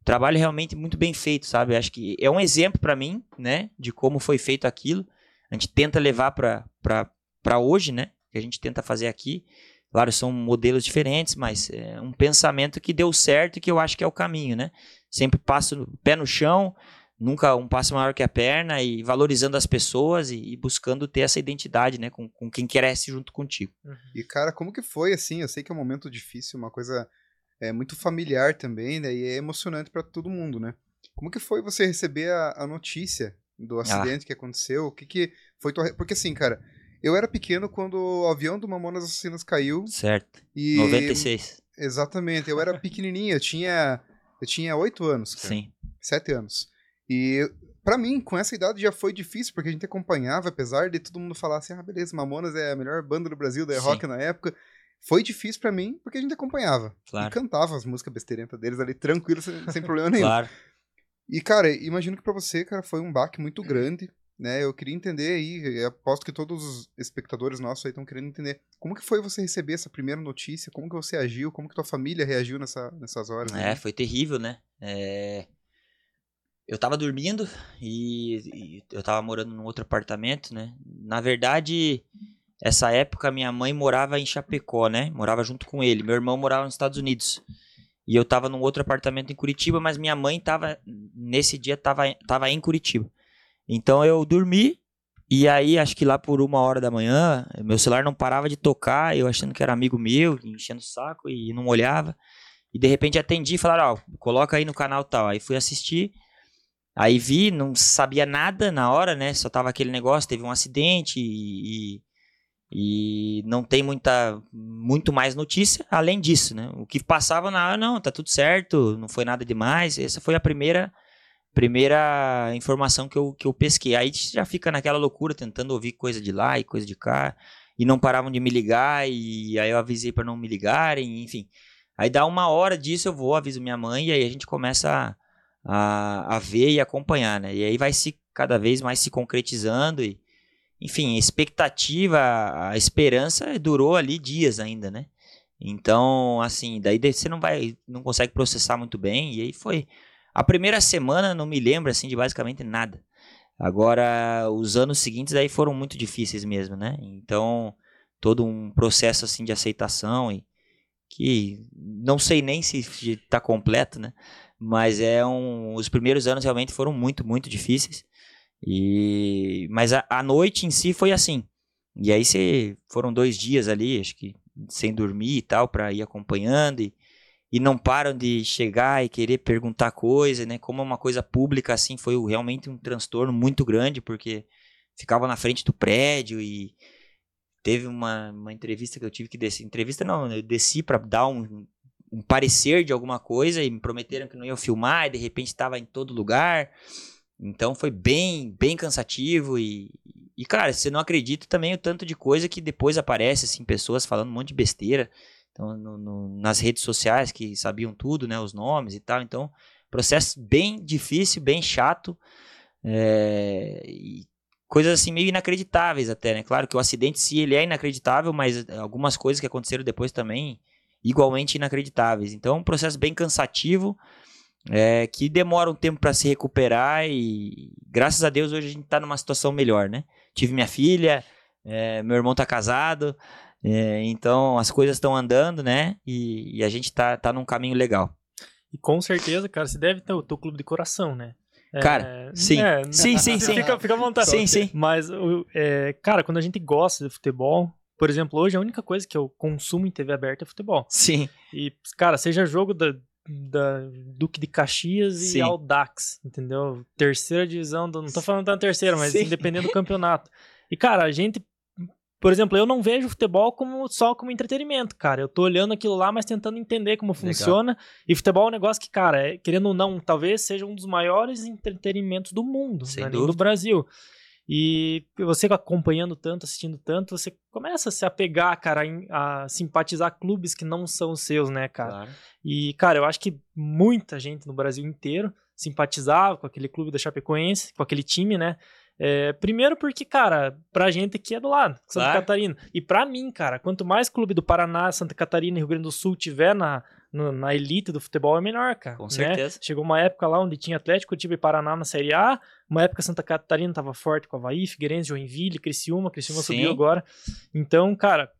[SPEAKER 1] um trabalho realmente muito bem feito, sabe? Acho que é um exemplo para mim, né, de como foi feito aquilo. A gente tenta levar para hoje, né? Que a gente tenta fazer aqui. Claro, são modelos diferentes, mas é um pensamento que deu certo e que eu acho que é o caminho, né? Sempre passo pé no chão, nunca um passo maior que a perna e valorizando as pessoas e, e buscando ter essa identidade, né? Com, com quem cresce junto contigo.
[SPEAKER 2] E, cara, como que foi, assim? Eu sei que é um momento difícil, uma coisa é, muito familiar também, né? E é emocionante para todo mundo, né? Como que foi você receber a, a notícia do acidente que aconteceu? O que que foi tua... Porque, assim, cara, eu era pequeno quando o avião do Mamonas Assassinas caiu
[SPEAKER 1] Certo.
[SPEAKER 2] e...
[SPEAKER 1] 96.
[SPEAKER 2] Exatamente, eu era pequenininho, eu tinha... Eu tinha oito anos, cara.
[SPEAKER 1] Sim.
[SPEAKER 2] Sete anos. E pra mim, com essa idade já foi difícil, porque a gente acompanhava, apesar de todo mundo falar assim, ah, beleza, Mamonas é a melhor banda do Brasil, da
[SPEAKER 1] Sim.
[SPEAKER 2] rock na época. Foi difícil pra mim, porque a gente acompanhava.
[SPEAKER 1] Claro.
[SPEAKER 2] E cantava as músicas besteirentas deles ali, tranquilo, sem, sem problema nenhum.
[SPEAKER 1] Claro.
[SPEAKER 2] E, cara, imagino que pra você, cara, foi um baque muito grande, né? Eu queria entender aí, aposto que todos os espectadores nossos aí estão querendo entender. Como que foi você receber essa primeira notícia? Como que você agiu? Como que tua família reagiu nessa, nessas horas?
[SPEAKER 1] É,
[SPEAKER 2] aí?
[SPEAKER 1] foi terrível, né? É, Eu tava dormindo e, e eu tava morando num outro apartamento, né? Na verdade, essa época minha mãe morava em Chapecó, né? Morava junto com ele. Meu irmão morava nos Estados Unidos. E eu tava num outro apartamento em Curitiba, mas minha mãe tava nesse dia tava, tava em Curitiba. Então eu dormi e aí acho que lá por uma hora da manhã, meu celular não parava de tocar, eu achando que era amigo meu, enchendo o saco e não olhava. E de repente atendi e falaram, ó, coloca aí no canal tal. Aí fui assistir. Aí vi, não sabia nada na hora, né? Só tava aquele negócio, teve um acidente e, e não tem muita muito mais notícia além disso, né? O que passava na hora, não, tá tudo certo, não foi nada demais. Essa foi a primeira primeira informação que eu, que eu pesquei. Aí já fica naquela loucura tentando ouvir coisa de lá e coisa de cá e não paravam de me ligar e aí eu avisei para não me ligarem, enfim. Aí dá uma hora disso eu vou, aviso minha mãe e aí a gente começa a, a, a ver e acompanhar, né? E aí vai se cada vez mais se concretizando e enfim, a expectativa, a esperança durou ali dias ainda, né? Então, assim, daí você não vai, não consegue processar muito bem e aí foi a primeira semana não me lembro assim de basicamente nada. Agora, os anos seguintes aí foram muito difíceis mesmo, né? Então, todo um processo assim de aceitação e que não sei nem se está completo, né? Mas é um, os primeiros anos realmente foram muito, muito difíceis. E mas a, a noite em si foi assim. E aí você foram dois dias ali, acho que sem dormir e tal, para ir acompanhando e, e não param de chegar e querer perguntar coisa, né? Como é uma coisa pública assim, foi realmente um transtorno muito grande porque ficava na frente do prédio e teve uma, uma entrevista que eu tive que descer. Entrevista não, eu desci para dar um, um parecer de alguma coisa e me prometeram que não iam filmar e de repente estava em todo lugar. Então foi bem, bem cansativo e, e cara, você não acredita também o tanto de coisa que depois aparece assim pessoas falando um monte de besteira. Então no, no, nas redes sociais que sabiam tudo, né, os nomes e tal. Então processo bem difícil, bem chato. É, e coisas assim meio inacreditáveis até, né? Claro que o acidente sim ele é inacreditável, mas algumas coisas que aconteceram depois também igualmente inacreditáveis. Então, um processo bem cansativo, é, que demora um tempo para se recuperar e graças a Deus hoje a gente está numa situação melhor, né? Tive minha filha, é, meu irmão está casado, é, então as coisas estão andando, né? E, e, a gente tá, tá num caminho legal.
[SPEAKER 3] E com certeza, cara, você deve ter o teu clube de coração, né?
[SPEAKER 1] Cara, sim.
[SPEAKER 3] É,
[SPEAKER 1] sim, sim, sim.
[SPEAKER 3] Fica, fica à vontade.
[SPEAKER 1] Sim, sim.
[SPEAKER 3] Mas, é, cara, quando a gente gosta de futebol, por exemplo, hoje a única coisa que eu consumo em TV aberta é futebol.
[SPEAKER 1] Sim.
[SPEAKER 3] E, cara, seja jogo da, da Duque de Caxias
[SPEAKER 1] Sim.
[SPEAKER 3] e Audax, entendeu? Terceira divisão, do, não tô falando da terceira, mas
[SPEAKER 1] Sim.
[SPEAKER 3] independendo do campeonato. E, cara, a gente, por exemplo, eu não vejo futebol como só como entretenimento, cara. Eu tô olhando aquilo lá, mas tentando entender como funciona. E futebol é um negócio que, cara, é, querendo ou não, talvez seja um dos maiores entretenimentos do mundo, né? do. Brasil. E você acompanhando tanto, assistindo tanto, você começa a se apegar, cara, a simpatizar clubes que não são os seus, né, cara?
[SPEAKER 1] Claro.
[SPEAKER 3] E, cara, eu acho que muita gente no Brasil inteiro simpatizava com aquele clube da Chapecoense, com aquele time, né? É, primeiro porque, cara, pra gente aqui é do lado, Santa
[SPEAKER 1] Claro.
[SPEAKER 3] Catarina. E pra mim, cara, quanto mais clube do Paraná, Santa Catarina e Rio Grande do Sul tiver na, no- na elite do futebol, é melhor, cara.
[SPEAKER 1] Com
[SPEAKER 3] né?
[SPEAKER 1] certeza.
[SPEAKER 3] Chegou uma época lá onde tinha Atlético, Curitiba e Paraná na Série A, uma época Santa Catarina tava forte com Havaí, Figueirense, Joinville, Criciúma, Criciúma
[SPEAKER 1] Sim.
[SPEAKER 3] subiu agora. Então, cara,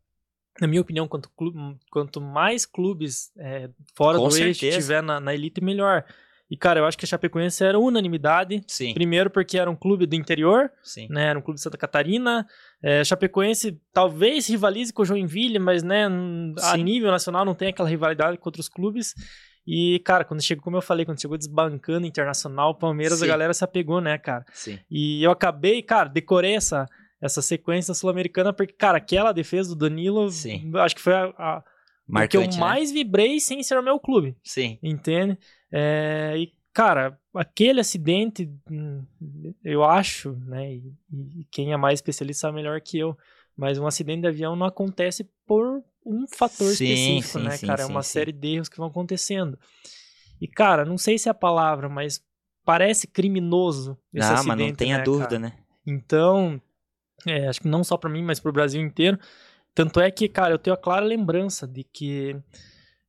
[SPEAKER 3] na minha opinião, quanto, clu- quanto mais clubes é, fora
[SPEAKER 1] Com
[SPEAKER 3] do eixo
[SPEAKER 1] certeza.
[SPEAKER 3] tiver na, na elite, melhor. E, cara, eu acho que a Chapecoense era unanimidade.
[SPEAKER 1] Sim.
[SPEAKER 3] Primeiro porque era um clube do interior,
[SPEAKER 1] Sim.
[SPEAKER 3] né? Era um clube de Santa Catarina. É, Chapecoense talvez rivalize com o Joinville, mas, né, a
[SPEAKER 1] Sim.
[SPEAKER 3] nível nacional não tem aquela rivalidade com outros clubes. E, cara, quando chegou, como eu falei, quando chegou desbancando Internacional, Palmeiras,
[SPEAKER 1] Sim.
[SPEAKER 3] a galera se apegou, né, cara?
[SPEAKER 1] Sim.
[SPEAKER 3] E eu acabei, cara, decorei essa, essa sequência sul-americana, porque, cara, aquela defesa do Danilo,
[SPEAKER 1] Sim.
[SPEAKER 3] acho que foi a, a o que eu
[SPEAKER 1] Marcante, né?
[SPEAKER 3] mais vibrei sem ser o meu clube,
[SPEAKER 1] Sim.
[SPEAKER 3] entende? É, e, cara, aquele acidente, hum, eu acho, né? E, e quem é mais especialista sabe melhor que eu, mas um acidente de avião não acontece por um fator
[SPEAKER 1] Sim,
[SPEAKER 3] específico,
[SPEAKER 1] sim,
[SPEAKER 3] né,
[SPEAKER 1] sim,
[SPEAKER 3] cara? É uma série de erros que vão acontecendo. E, cara, não sei se é a palavra, mas parece criminoso esse
[SPEAKER 1] ah,
[SPEAKER 3] acidente,
[SPEAKER 1] mas não tenha
[SPEAKER 3] né,
[SPEAKER 1] dúvida,
[SPEAKER 3] cara?
[SPEAKER 1] né?
[SPEAKER 3] Então, é, acho que não só pra mim, mas pro Brasil inteiro. Tanto é que, cara, eu tenho a clara lembrança de que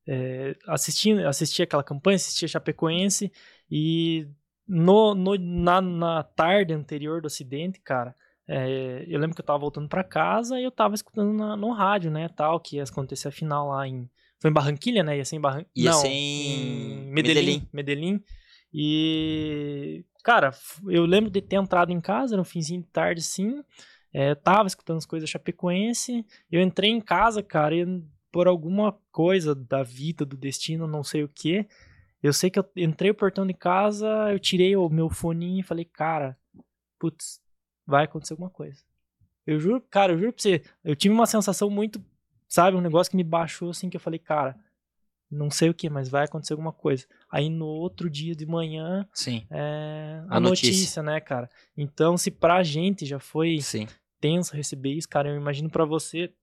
[SPEAKER 3] é, assisti, assisti aquela campanha, assisti a Chapecoense e no, no- na, na tarde anterior do acidente, cara, é, eu lembro que eu tava voltando pra casa e eu tava escutando na- no rádio, né, tal, que ia acontecer a final lá em... Foi em Barranquilha, né? Ia ser em Barranquilha.
[SPEAKER 1] Ia
[SPEAKER 3] Não,
[SPEAKER 1] ser em
[SPEAKER 3] Medellín.
[SPEAKER 1] Medellín.
[SPEAKER 3] Medellín. E, cara, eu lembro de ter entrado em casa, era um finzinho de tarde, sim. É, tava escutando as coisas Chapecoense. Eu entrei em casa, cara, e por alguma coisa da vida, do destino, não sei o que. Eu sei que eu entrei o portão de casa, eu tirei o meu foninho e falei, cara, putz, vai acontecer alguma coisa. Eu juro, cara, eu juro pra você, eu tive uma sensação muito, sabe, um negócio que me baixou assim, que eu falei, cara, não sei o que, mas vai acontecer alguma coisa. Aí no outro dia de manhã,
[SPEAKER 1] Sim,
[SPEAKER 3] é, a,
[SPEAKER 1] A
[SPEAKER 3] notícia.
[SPEAKER 1] notícia.
[SPEAKER 3] né, cara? Então, se pra gente já foi
[SPEAKER 1] sim.
[SPEAKER 3] tenso receber isso, cara, eu imagino pra você.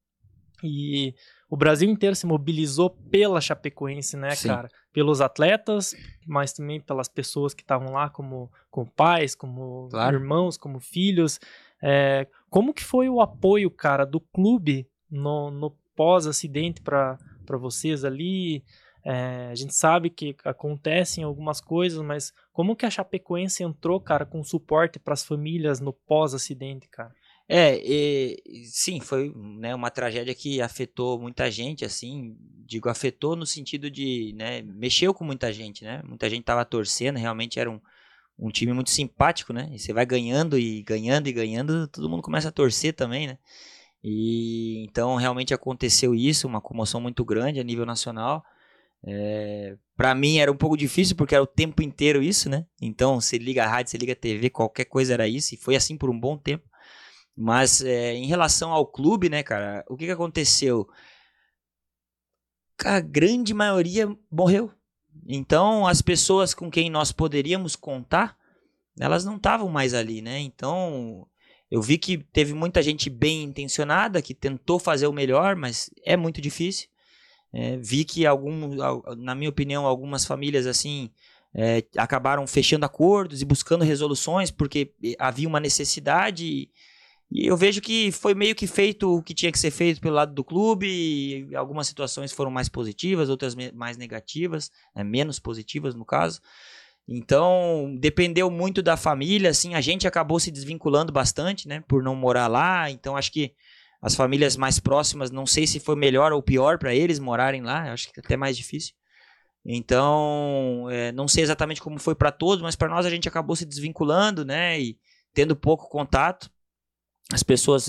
[SPEAKER 3] E o Brasil inteiro se mobilizou pela Chapecoense, né,
[SPEAKER 1] Sim.
[SPEAKER 3] cara? Pelos atletas, mas também pelas pessoas que estavam lá, como, como pais, como
[SPEAKER 1] Claro.
[SPEAKER 3] irmãos, como filhos. É, como que foi o apoio, cara, do clube no, no pós-acidente pra pra vocês ali? É, a gente sabe que acontecem algumas coisas, mas como que a Chapecoense entrou, cara, com suporte pras famílias no pós-acidente, cara?
[SPEAKER 1] É, e, sim, foi né, uma tragédia que afetou muita gente, assim, digo, afetou no sentido de, né, mexeu com muita gente, né? Muita gente tava torcendo, realmente era um, um time muito simpático, né? E você vai ganhando e ganhando e ganhando, todo mundo começa a torcer também, né? E então realmente aconteceu isso, uma comoção muito grande a nível nacional. É, para mim era um pouco difícil porque era o tempo inteiro isso, né? Então você liga a rádio, você liga a TV, qualquer coisa era isso e foi assim por um bom tempo. Mas é, em relação ao clube, né, cara, o que, que aconteceu? A grande maioria morreu. Então as pessoas com quem nós poderíamos contar, elas não estavam mais ali, né? Então eu vi que teve muita gente bem intencionada que tentou fazer o melhor, mas é muito difícil. É, vi que algum, al- na minha opinião, algumas famílias assim é, acabaram fechando acordos e buscando resoluções porque havia uma necessidade. E, eu vejo que foi meio que feito o que tinha que ser feito pelo lado do clube. Algumas situações foram mais positivas, outras mais negativas, né, menos positivas no caso. Então, dependeu muito da família, assim, a gente acabou se desvinculando bastante, né, por não morar lá. Então, acho que as famílias mais próximas, não sei se foi melhor ou pior para eles morarem lá, acho que é até mais difícil. Então, é, não sei exatamente como foi para todos, mas para nós a gente acabou se desvinculando, né, e tendo pouco contato. As pessoas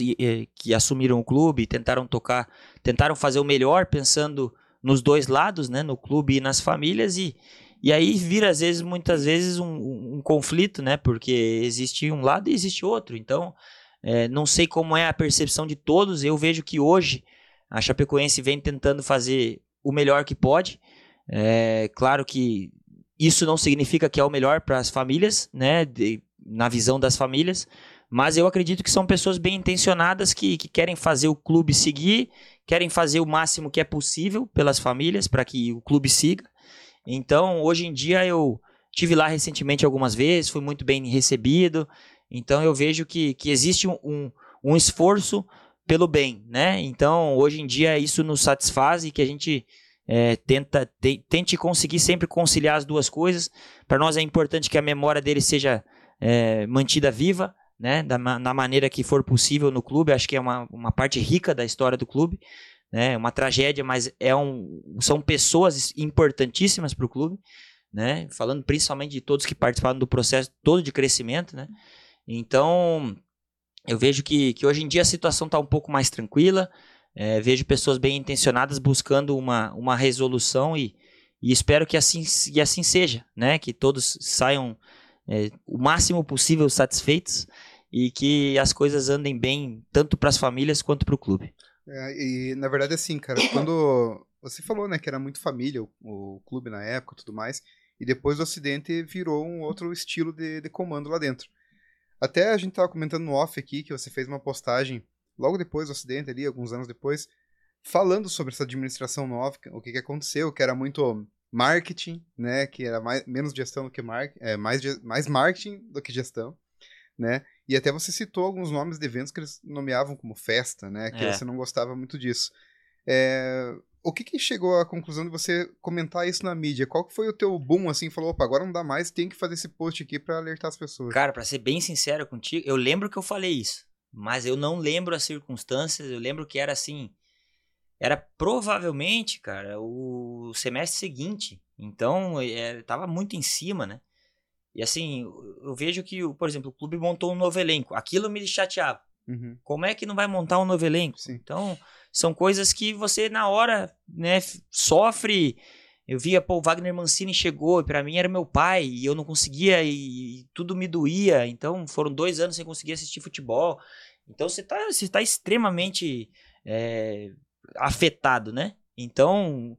[SPEAKER 1] que assumiram o clube tentaram tocar, tentaram fazer o melhor pensando nos dois lados, né, no clube e nas famílias e e aí vira às vezes muitas vezes um, um- conflito, né, porque existe um lado e existe outro. Então, é, não sei como é a percepção de todos. Eu vejo que hoje a Chapecoense vem tentando fazer o melhor que pode. É, claro que isso não significa que é o melhor para as famílias, né? de- na visão das famílias. Mas eu acredito que são pessoas bem intencionadas que, que querem fazer o clube seguir, querem fazer o máximo que é possível pelas famílias para que o clube siga. Então, hoje em dia, eu tive lá recentemente algumas vezes, fui muito bem recebido. Então, eu vejo que, que existe um, um, um esforço pelo bem, né? Então, hoje em dia, isso nos satisfaz e que a gente é, tenta, te- tente conseguir sempre conciliar as duas coisas. Para nós é importante que a memória dele seja é, mantida viva, né? Da, na maneira que for possível no clube. Acho que é uma, uma parte rica da história do clube. Né? Uma tragédia, mas é um, são pessoas importantíssimas para o clube. Né? Falando principalmente de todos que participaram do processo todo de crescimento. Né? Então, eu vejo que, que hoje em dia a situação está um pouco mais tranquila. É, vejo pessoas bem intencionadas buscando uma, uma resolução e, e espero que assim, e assim seja, né? Que todos saiam é, o máximo possível satisfeitos e que as coisas andem bem tanto para as famílias quanto para o clube.
[SPEAKER 2] É, e na verdade, assim, cara, quando você falou, né, que era muito família o, o clube na época e tudo mais, e depois do acidente virou um outro estilo de, de comando lá dentro. Até a gente estava comentando no off aqui que você fez uma postagem logo depois do acidente ali, alguns anos depois, falando sobre essa administração nova, o que, que aconteceu, que era muito marketing, né, que era mais, menos gestão do que mar, é, mais, mais marketing do que gestão, né, e até você citou alguns nomes de eventos que eles nomeavam como festa, né, que é. você não gostava muito disso. É, o que, que chegou à conclusão de você comentar isso na mídia? Qual que foi o teu boom, assim, falou, opa, agora não dá mais, tem que fazer esse post aqui para alertar as pessoas?
[SPEAKER 1] Cara, para ser bem sincero contigo, eu lembro que eu falei isso, mas eu não lembro as circunstâncias, eu lembro que era assim, era provavelmente, cara, o semestre seguinte, então é, tava muito em cima, né? E assim, eu vejo que, por exemplo, o clube montou um novo elenco, aquilo me chateava. Uhum. Como é que não vai montar um novo elenco? Sim. Então, são coisas que você na hora, né, sofre. Eu via, pô, o Wagner Mancini chegou, e para mim era meu pai, e eu não conseguia, e, e tudo me doía. Então, foram dois anos sem conseguir assistir futebol. Então, você tá, você tá extremamente é, afetado, né? Então,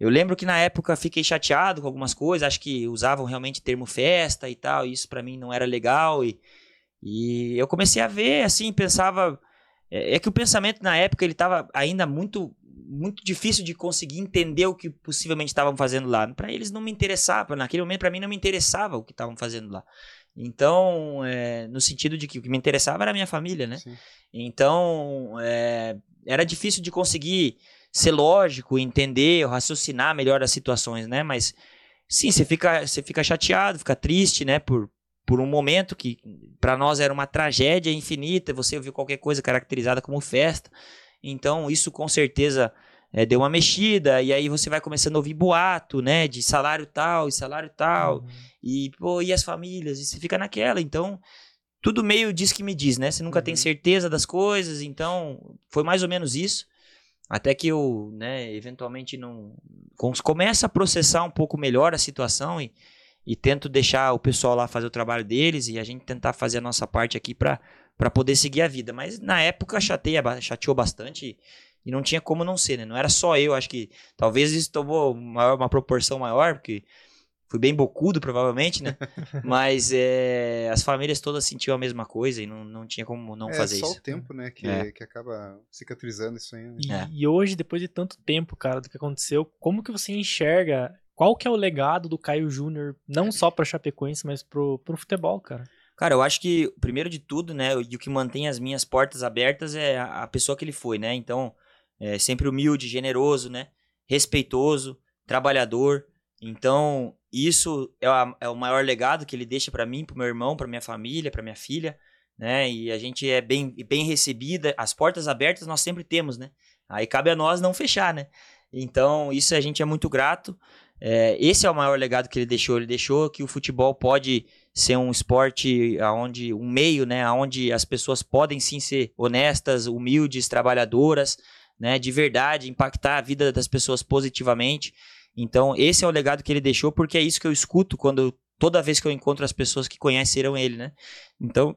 [SPEAKER 1] eu lembro que na época fiquei chateado com algumas coisas, acho que usavam realmente termo festa e tal, e isso para mim não era legal, e, e eu comecei a ver, assim, pensava é, é, que o pensamento na época ele estava ainda muito muito difícil de conseguir entender o que possivelmente estavam fazendo lá. Para eles não me interessava, naquele momento para mim não me interessava o que estavam fazendo lá. Então, é, no sentido de que o que me interessava era a minha família, né? Sim. Então, é, era difícil de conseguir ser lógico, entender, raciocinar melhor as situações, né? Mas sim, você fica, você fica chateado, fica triste, né? Por, por um momento que para nós era uma tragédia infinita, você ouviu qualquer coisa caracterizada como festa. Então, isso com certeza é, deu uma mexida, e aí você vai começando a ouvir boato, né, de salário tal e salário tal, uhum. e, pô, e as famílias, e você fica naquela, então, tudo meio diz que me diz, né, você nunca uhum. tem certeza das coisas, então, foi mais ou menos isso, até que eu, né, eventualmente não, começa a processar um pouco melhor a situação e e tento deixar o pessoal lá fazer o trabalho deles e a gente tentar fazer a nossa parte aqui para poder seguir a vida. Mas na época chateia, chateou bastante e, e não tinha como não ser, né? Não era só eu, acho que talvez isso tomou uma, uma proporção maior, porque fui bem bocudo, provavelmente, né? Mas é, as famílias todas sentiam a mesma coisa e não, não tinha como não
[SPEAKER 2] é,
[SPEAKER 1] fazer
[SPEAKER 2] isso.
[SPEAKER 1] É
[SPEAKER 2] só o tempo, né? Que, é. que acaba cicatrizando isso aí. Né?
[SPEAKER 3] E, é. e, hoje, depois de tanto tempo, cara, do que aconteceu, como que você enxerga qual que é o legado do Caio Júnior, não só para Chapecoense, mas pro, pro futebol, cara?
[SPEAKER 1] Cara, eu acho que, primeiro de tudo, né, e o que mantém as minhas portas abertas é a, pessoa que ele foi, né? Então, é sempre humilde, generoso, né? Respeitoso, trabalhador. Então, isso é, a, é o maior legado que ele deixa para mim, pro meu irmão, para minha família, para minha filha, né? E a gente é bem, bem recebida. As portas abertas nós sempre temos, né? Aí cabe a nós não fechar, né? Então, isso a gente é muito grato. É, esse é o maior legado que ele deixou. Ele deixou que o futebol pode ser um esporte aonde um meio, né, aonde as pessoas podem sim ser honestas, humildes, trabalhadoras, né, de verdade, impactar a vida das pessoas positivamente. Então, esse é o legado que ele deixou, porque é isso que eu escuto quando toda vez que eu encontro as pessoas que conheceram ele, né? Então,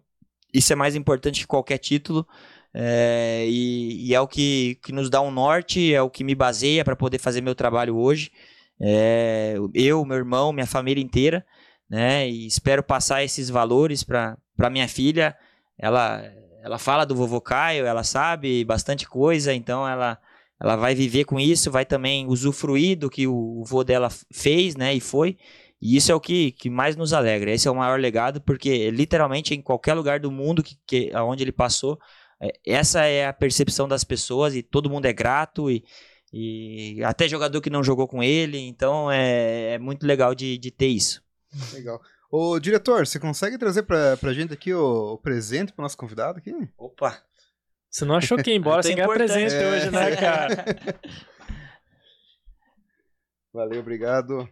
[SPEAKER 1] isso é mais importante que qualquer título. É, e, e, é o que, que nos dá um norte, é o que me baseia para poder fazer meu trabalho hoje. É, eu, meu irmão, minha família inteira, né? E espero passar esses valores para minha filha. Ela, ela fala do vovô Caio, ela sabe bastante coisa, então ela, ela vai viver com isso, vai também usufruir do que o, o vô dela fez, né? E foi. E isso é o que, que mais nos alegra. Esse é o maior legado, porque literalmente em qualquer lugar do mundo que, que onde ele passou, é, essa é a percepção das pessoas e todo mundo é grato e e até jogador que não jogou com ele, então é, é muito legal de, de ter isso.
[SPEAKER 2] Legal. Ô, diretor, você consegue trazer pra, pra gente aqui o, o presente pro nosso convidado aqui?
[SPEAKER 1] Opa!
[SPEAKER 3] Você não achou que ia embora sem ganhar presente é. hoje, né, cara?
[SPEAKER 2] Valeu, obrigado.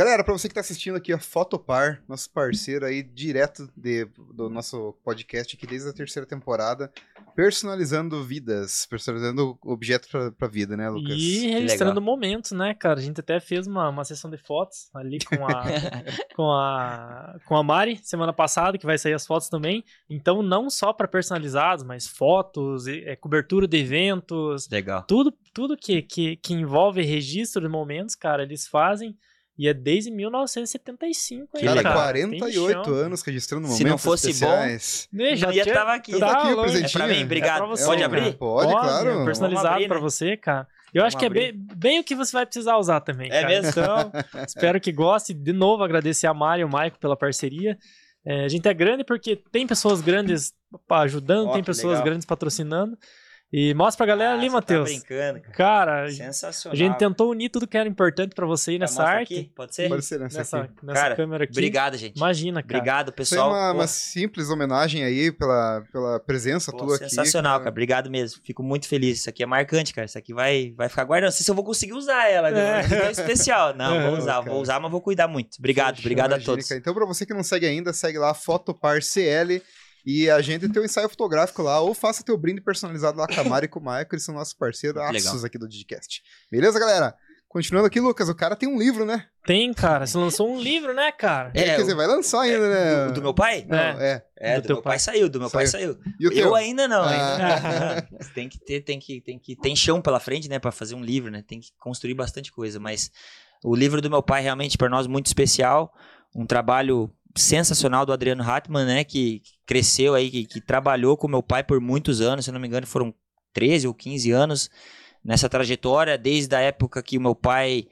[SPEAKER 2] Galera, para você que está assistindo aqui a Fotopar, nosso parceiro aí direto de, do nosso podcast aqui desde a terceira temporada, personalizando vidas, personalizando objetos para a vida, né, Lucas?
[SPEAKER 3] E registrando momentos, né, cara? A gente até fez uma, uma sessão de fotos ali com a, com a com a Mari semana passada, que vai sair as fotos também. Então, não só para personalizados, mas fotos, é, cobertura de eventos.
[SPEAKER 1] Legal.
[SPEAKER 3] Tudo, tudo que, que, que envolve registro de momentos, cara, eles fazem E é desde 1975, hein,
[SPEAKER 2] Cara,
[SPEAKER 1] legal.
[SPEAKER 2] 48
[SPEAKER 3] Tem chão.
[SPEAKER 2] anos registrando momentos
[SPEAKER 1] Se não fosse
[SPEAKER 2] especiais.
[SPEAKER 3] Né,
[SPEAKER 1] Não ia
[SPEAKER 3] tinha-
[SPEAKER 1] tava aqui.
[SPEAKER 2] Tá aqui o
[SPEAKER 3] louco.
[SPEAKER 2] presentinho.
[SPEAKER 1] É pra mim, obrigado.
[SPEAKER 3] É pra você,
[SPEAKER 1] Pode
[SPEAKER 3] cara.
[SPEAKER 1] abrir?
[SPEAKER 2] Pode, claro.
[SPEAKER 3] Personalizado pra
[SPEAKER 1] né?
[SPEAKER 3] você, cara. Eu acho
[SPEAKER 1] Vamos
[SPEAKER 3] que é
[SPEAKER 1] abrir.
[SPEAKER 3] bem, bem o que você vai precisar usar também.
[SPEAKER 1] É
[SPEAKER 3] cara.
[SPEAKER 1] mesmo?
[SPEAKER 3] Então, espero que goste. De novo, agradecer a Mari e o Maico pela parceria. É, a gente é grande porque tem pessoas grandes ajudando,
[SPEAKER 1] Ó,
[SPEAKER 3] tem pessoas
[SPEAKER 1] legal.
[SPEAKER 3] grandes patrocinando. E mostra pra galera
[SPEAKER 1] Ah,
[SPEAKER 3] ali,
[SPEAKER 1] você
[SPEAKER 3] Matheus.
[SPEAKER 1] Tá brincando, cara.
[SPEAKER 3] Cara, a
[SPEAKER 1] Sensacional.
[SPEAKER 3] gente tentou unir tudo que era importante pra você aí
[SPEAKER 1] Tá,
[SPEAKER 3] nessa
[SPEAKER 1] mostra
[SPEAKER 3] arte.
[SPEAKER 1] aqui, Pode ser?
[SPEAKER 2] Pode ser nessa,
[SPEAKER 3] Nessa,
[SPEAKER 2] aqui.
[SPEAKER 3] nessa
[SPEAKER 1] Cara,
[SPEAKER 3] câmera aqui.
[SPEAKER 1] Obrigado, gente.
[SPEAKER 3] Imagina, cara.
[SPEAKER 1] Obrigado,
[SPEAKER 2] Foi
[SPEAKER 1] pessoal.
[SPEAKER 2] uma,
[SPEAKER 1] Pô,
[SPEAKER 2] uma simples homenagem aí pela, pela presença
[SPEAKER 1] pô,
[SPEAKER 2] tua aqui.
[SPEAKER 1] sensacional, cara. Obrigado mesmo. Fico muito feliz. Isso aqui é marcante, cara. Isso aqui vai, vai ficar guardado. Não sei se eu vou conseguir usar ela.
[SPEAKER 3] É.
[SPEAKER 1] É. É especial. Não,
[SPEAKER 3] É,
[SPEAKER 1] vou usar,
[SPEAKER 2] cara.
[SPEAKER 1] vou usar, mas vou cuidar muito. Obrigado,
[SPEAKER 2] Fechou,
[SPEAKER 1] obrigado a todos.
[SPEAKER 2] cara. Então, pra você que não segue ainda, segue lá, Fotopar CL. E agende teu ensaio fotográfico lá, ou faça teu brinde personalizado lá com a Mari e com o Maicon, eles são nossos parceiros aços aqui do Digicast. Beleza, galera? Continuando aqui, Lucas, o cara tem um livro, né?
[SPEAKER 3] Tem, cara. Você lançou um livro, né, cara?
[SPEAKER 1] É,
[SPEAKER 2] Quer dizer, vai lançar ainda, né?
[SPEAKER 1] Do, do meu pai?
[SPEAKER 2] Não, é.
[SPEAKER 1] É,
[SPEAKER 3] Do
[SPEAKER 1] do,
[SPEAKER 3] teu
[SPEAKER 1] meu pai.
[SPEAKER 3] pai.
[SPEAKER 1] saiu, do meu pai saiu.
[SPEAKER 2] E o teu?
[SPEAKER 1] Eu ainda não,
[SPEAKER 2] Ah.
[SPEAKER 1] ainda. tem que ter, tem que, tem que, tem chão pela frente, né, Pra fazer um livro, né? Tem que construir bastante coisa, mas o livro do meu pai realmente para nós muito especial, um trabalho sensacional do Adriano Hartmann, né, que cresceu aí, que, que trabalhou com meu pai por muitos anos, se não me engano, foram 13 ou 15 anos nessa trajetória, desde a época que o meu pai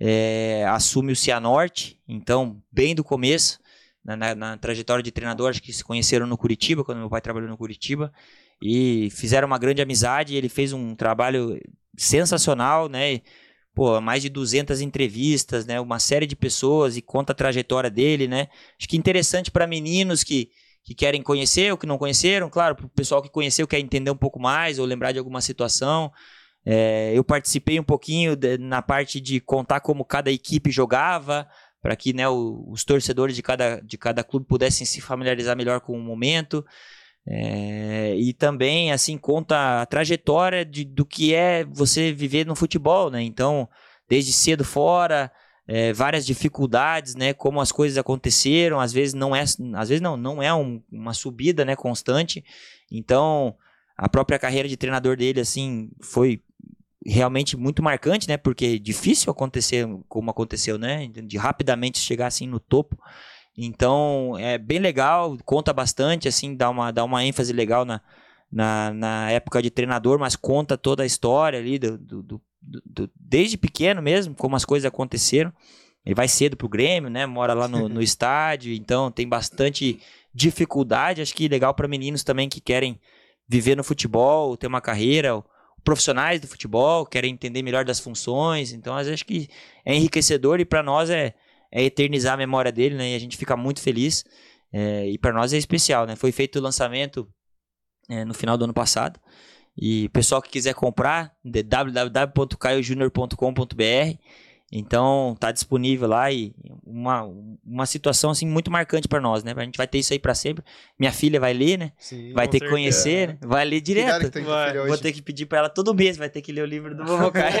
[SPEAKER 1] é, assume o Cianorte, então bem do começo, na, na- na trajetória de treinador, acho que se conheceram no Curitiba, quando meu pai trabalhou no Curitiba, e fizeram uma grande amizade, ele fez um trabalho sensacional, né, pô, mais de 200 entrevistas, né, uma série de pessoas, e conta a trajetória dele, né, acho que interessante para meninos que, que querem conhecer ou que não conheceram, claro, para o pessoal que conheceu quer entender um pouco mais ou lembrar de alguma situação, é, eu participei um pouquinho de- na parte de contar como cada equipe jogava, para que né, o- os torcedores de cada, de cada clube pudessem se familiarizar melhor com o momento. É, e também, assim, conta a trajetória de, do que é você viver no futebol, né? Então, desde cedo fora, é, várias dificuldades, né? Como as coisas aconteceram, às vezes não é, às vezes não, não é um- uma subida, né? Constante. Então, a própria carreira de treinador dele, assim, foi realmente muito marcante, né? Porque é difícil acontecer como aconteceu, né? De rapidamente chegar assim no topo. Então, é bem legal, conta bastante, assim, dá uma, dá uma ênfase legal na, na, na época de treinador, mas conta toda a história ali, do, do, do- do- desde pequeno mesmo, como as coisas aconteceram. Ele vai cedo pro Grêmio, né? Mora lá no, no estádio, então tem bastante dificuldade. Acho que legal para meninos também que querem viver no futebol, ter uma carreira, profissionais do futebol, querem entender melhor das funções. Então, acho que é enriquecedor e para nós é, é eternizar a memória dele, né? E a gente fica muito feliz. É, e para nós é especial, né? Foi feito o lançamento é, no final do ano passado. E pessoal que quiser comprar, www.caiojunior.com.br. Então, tá disponível lá e uma, uma situação assim muito marcante para nós, né? A gente vai ter isso aí para sempre. Minha filha vai ler, né?
[SPEAKER 2] Sim.
[SPEAKER 1] vai ter que conhecer, né? vai ler
[SPEAKER 2] Que
[SPEAKER 1] direto.
[SPEAKER 2] que tem tua
[SPEAKER 3] Vai.
[SPEAKER 2] filha
[SPEAKER 1] Vou ter que pedir para ela todo mês, vai ter que ler o livro do Vovô Caio.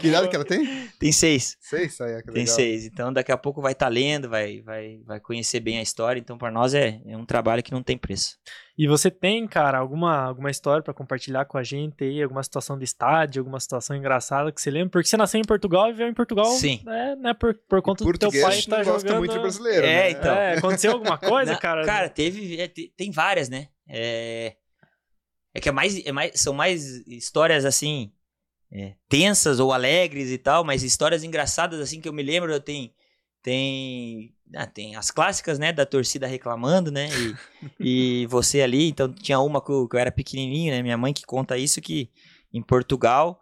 [SPEAKER 2] Que idade que ela tem?
[SPEAKER 1] Tem seis.
[SPEAKER 2] Seis, aí, é, que
[SPEAKER 1] Tem
[SPEAKER 2] legal.
[SPEAKER 1] seis. Então daqui a pouco vai estar lendo, vai, vai, vai conhecer bem a história. Então para nós é, é um trabalho que não tem preço.
[SPEAKER 3] E você tem, cara, alguma, alguma história pra compartilhar com a gente aí? Alguma situação do estádio, alguma situação engraçada que você lembra? Porque você nasceu em Portugal e viveu em Portugal.
[SPEAKER 1] Sim.
[SPEAKER 3] É, né, por, por conta do teu pai tá
[SPEAKER 2] gosta
[SPEAKER 3] jogando...
[SPEAKER 2] muito de brasileiro,
[SPEAKER 1] É,
[SPEAKER 2] né?
[SPEAKER 1] então.
[SPEAKER 3] É, aconteceu alguma coisa,
[SPEAKER 1] Na-
[SPEAKER 3] cara?
[SPEAKER 1] Cara, teve. é, te- tem várias, né? É, é que é mais, é mais- são mais histórias assim. é, tensas ou alegres e tal, mas histórias engraçadas assim que eu me lembro, eu tenho. Tem. Ah, tem as clássicas, né? Da torcida reclamando, né? E, e você ali, então tinha uma que eu, que eu era pequenininho, né? Minha mãe que conta isso que em Portugal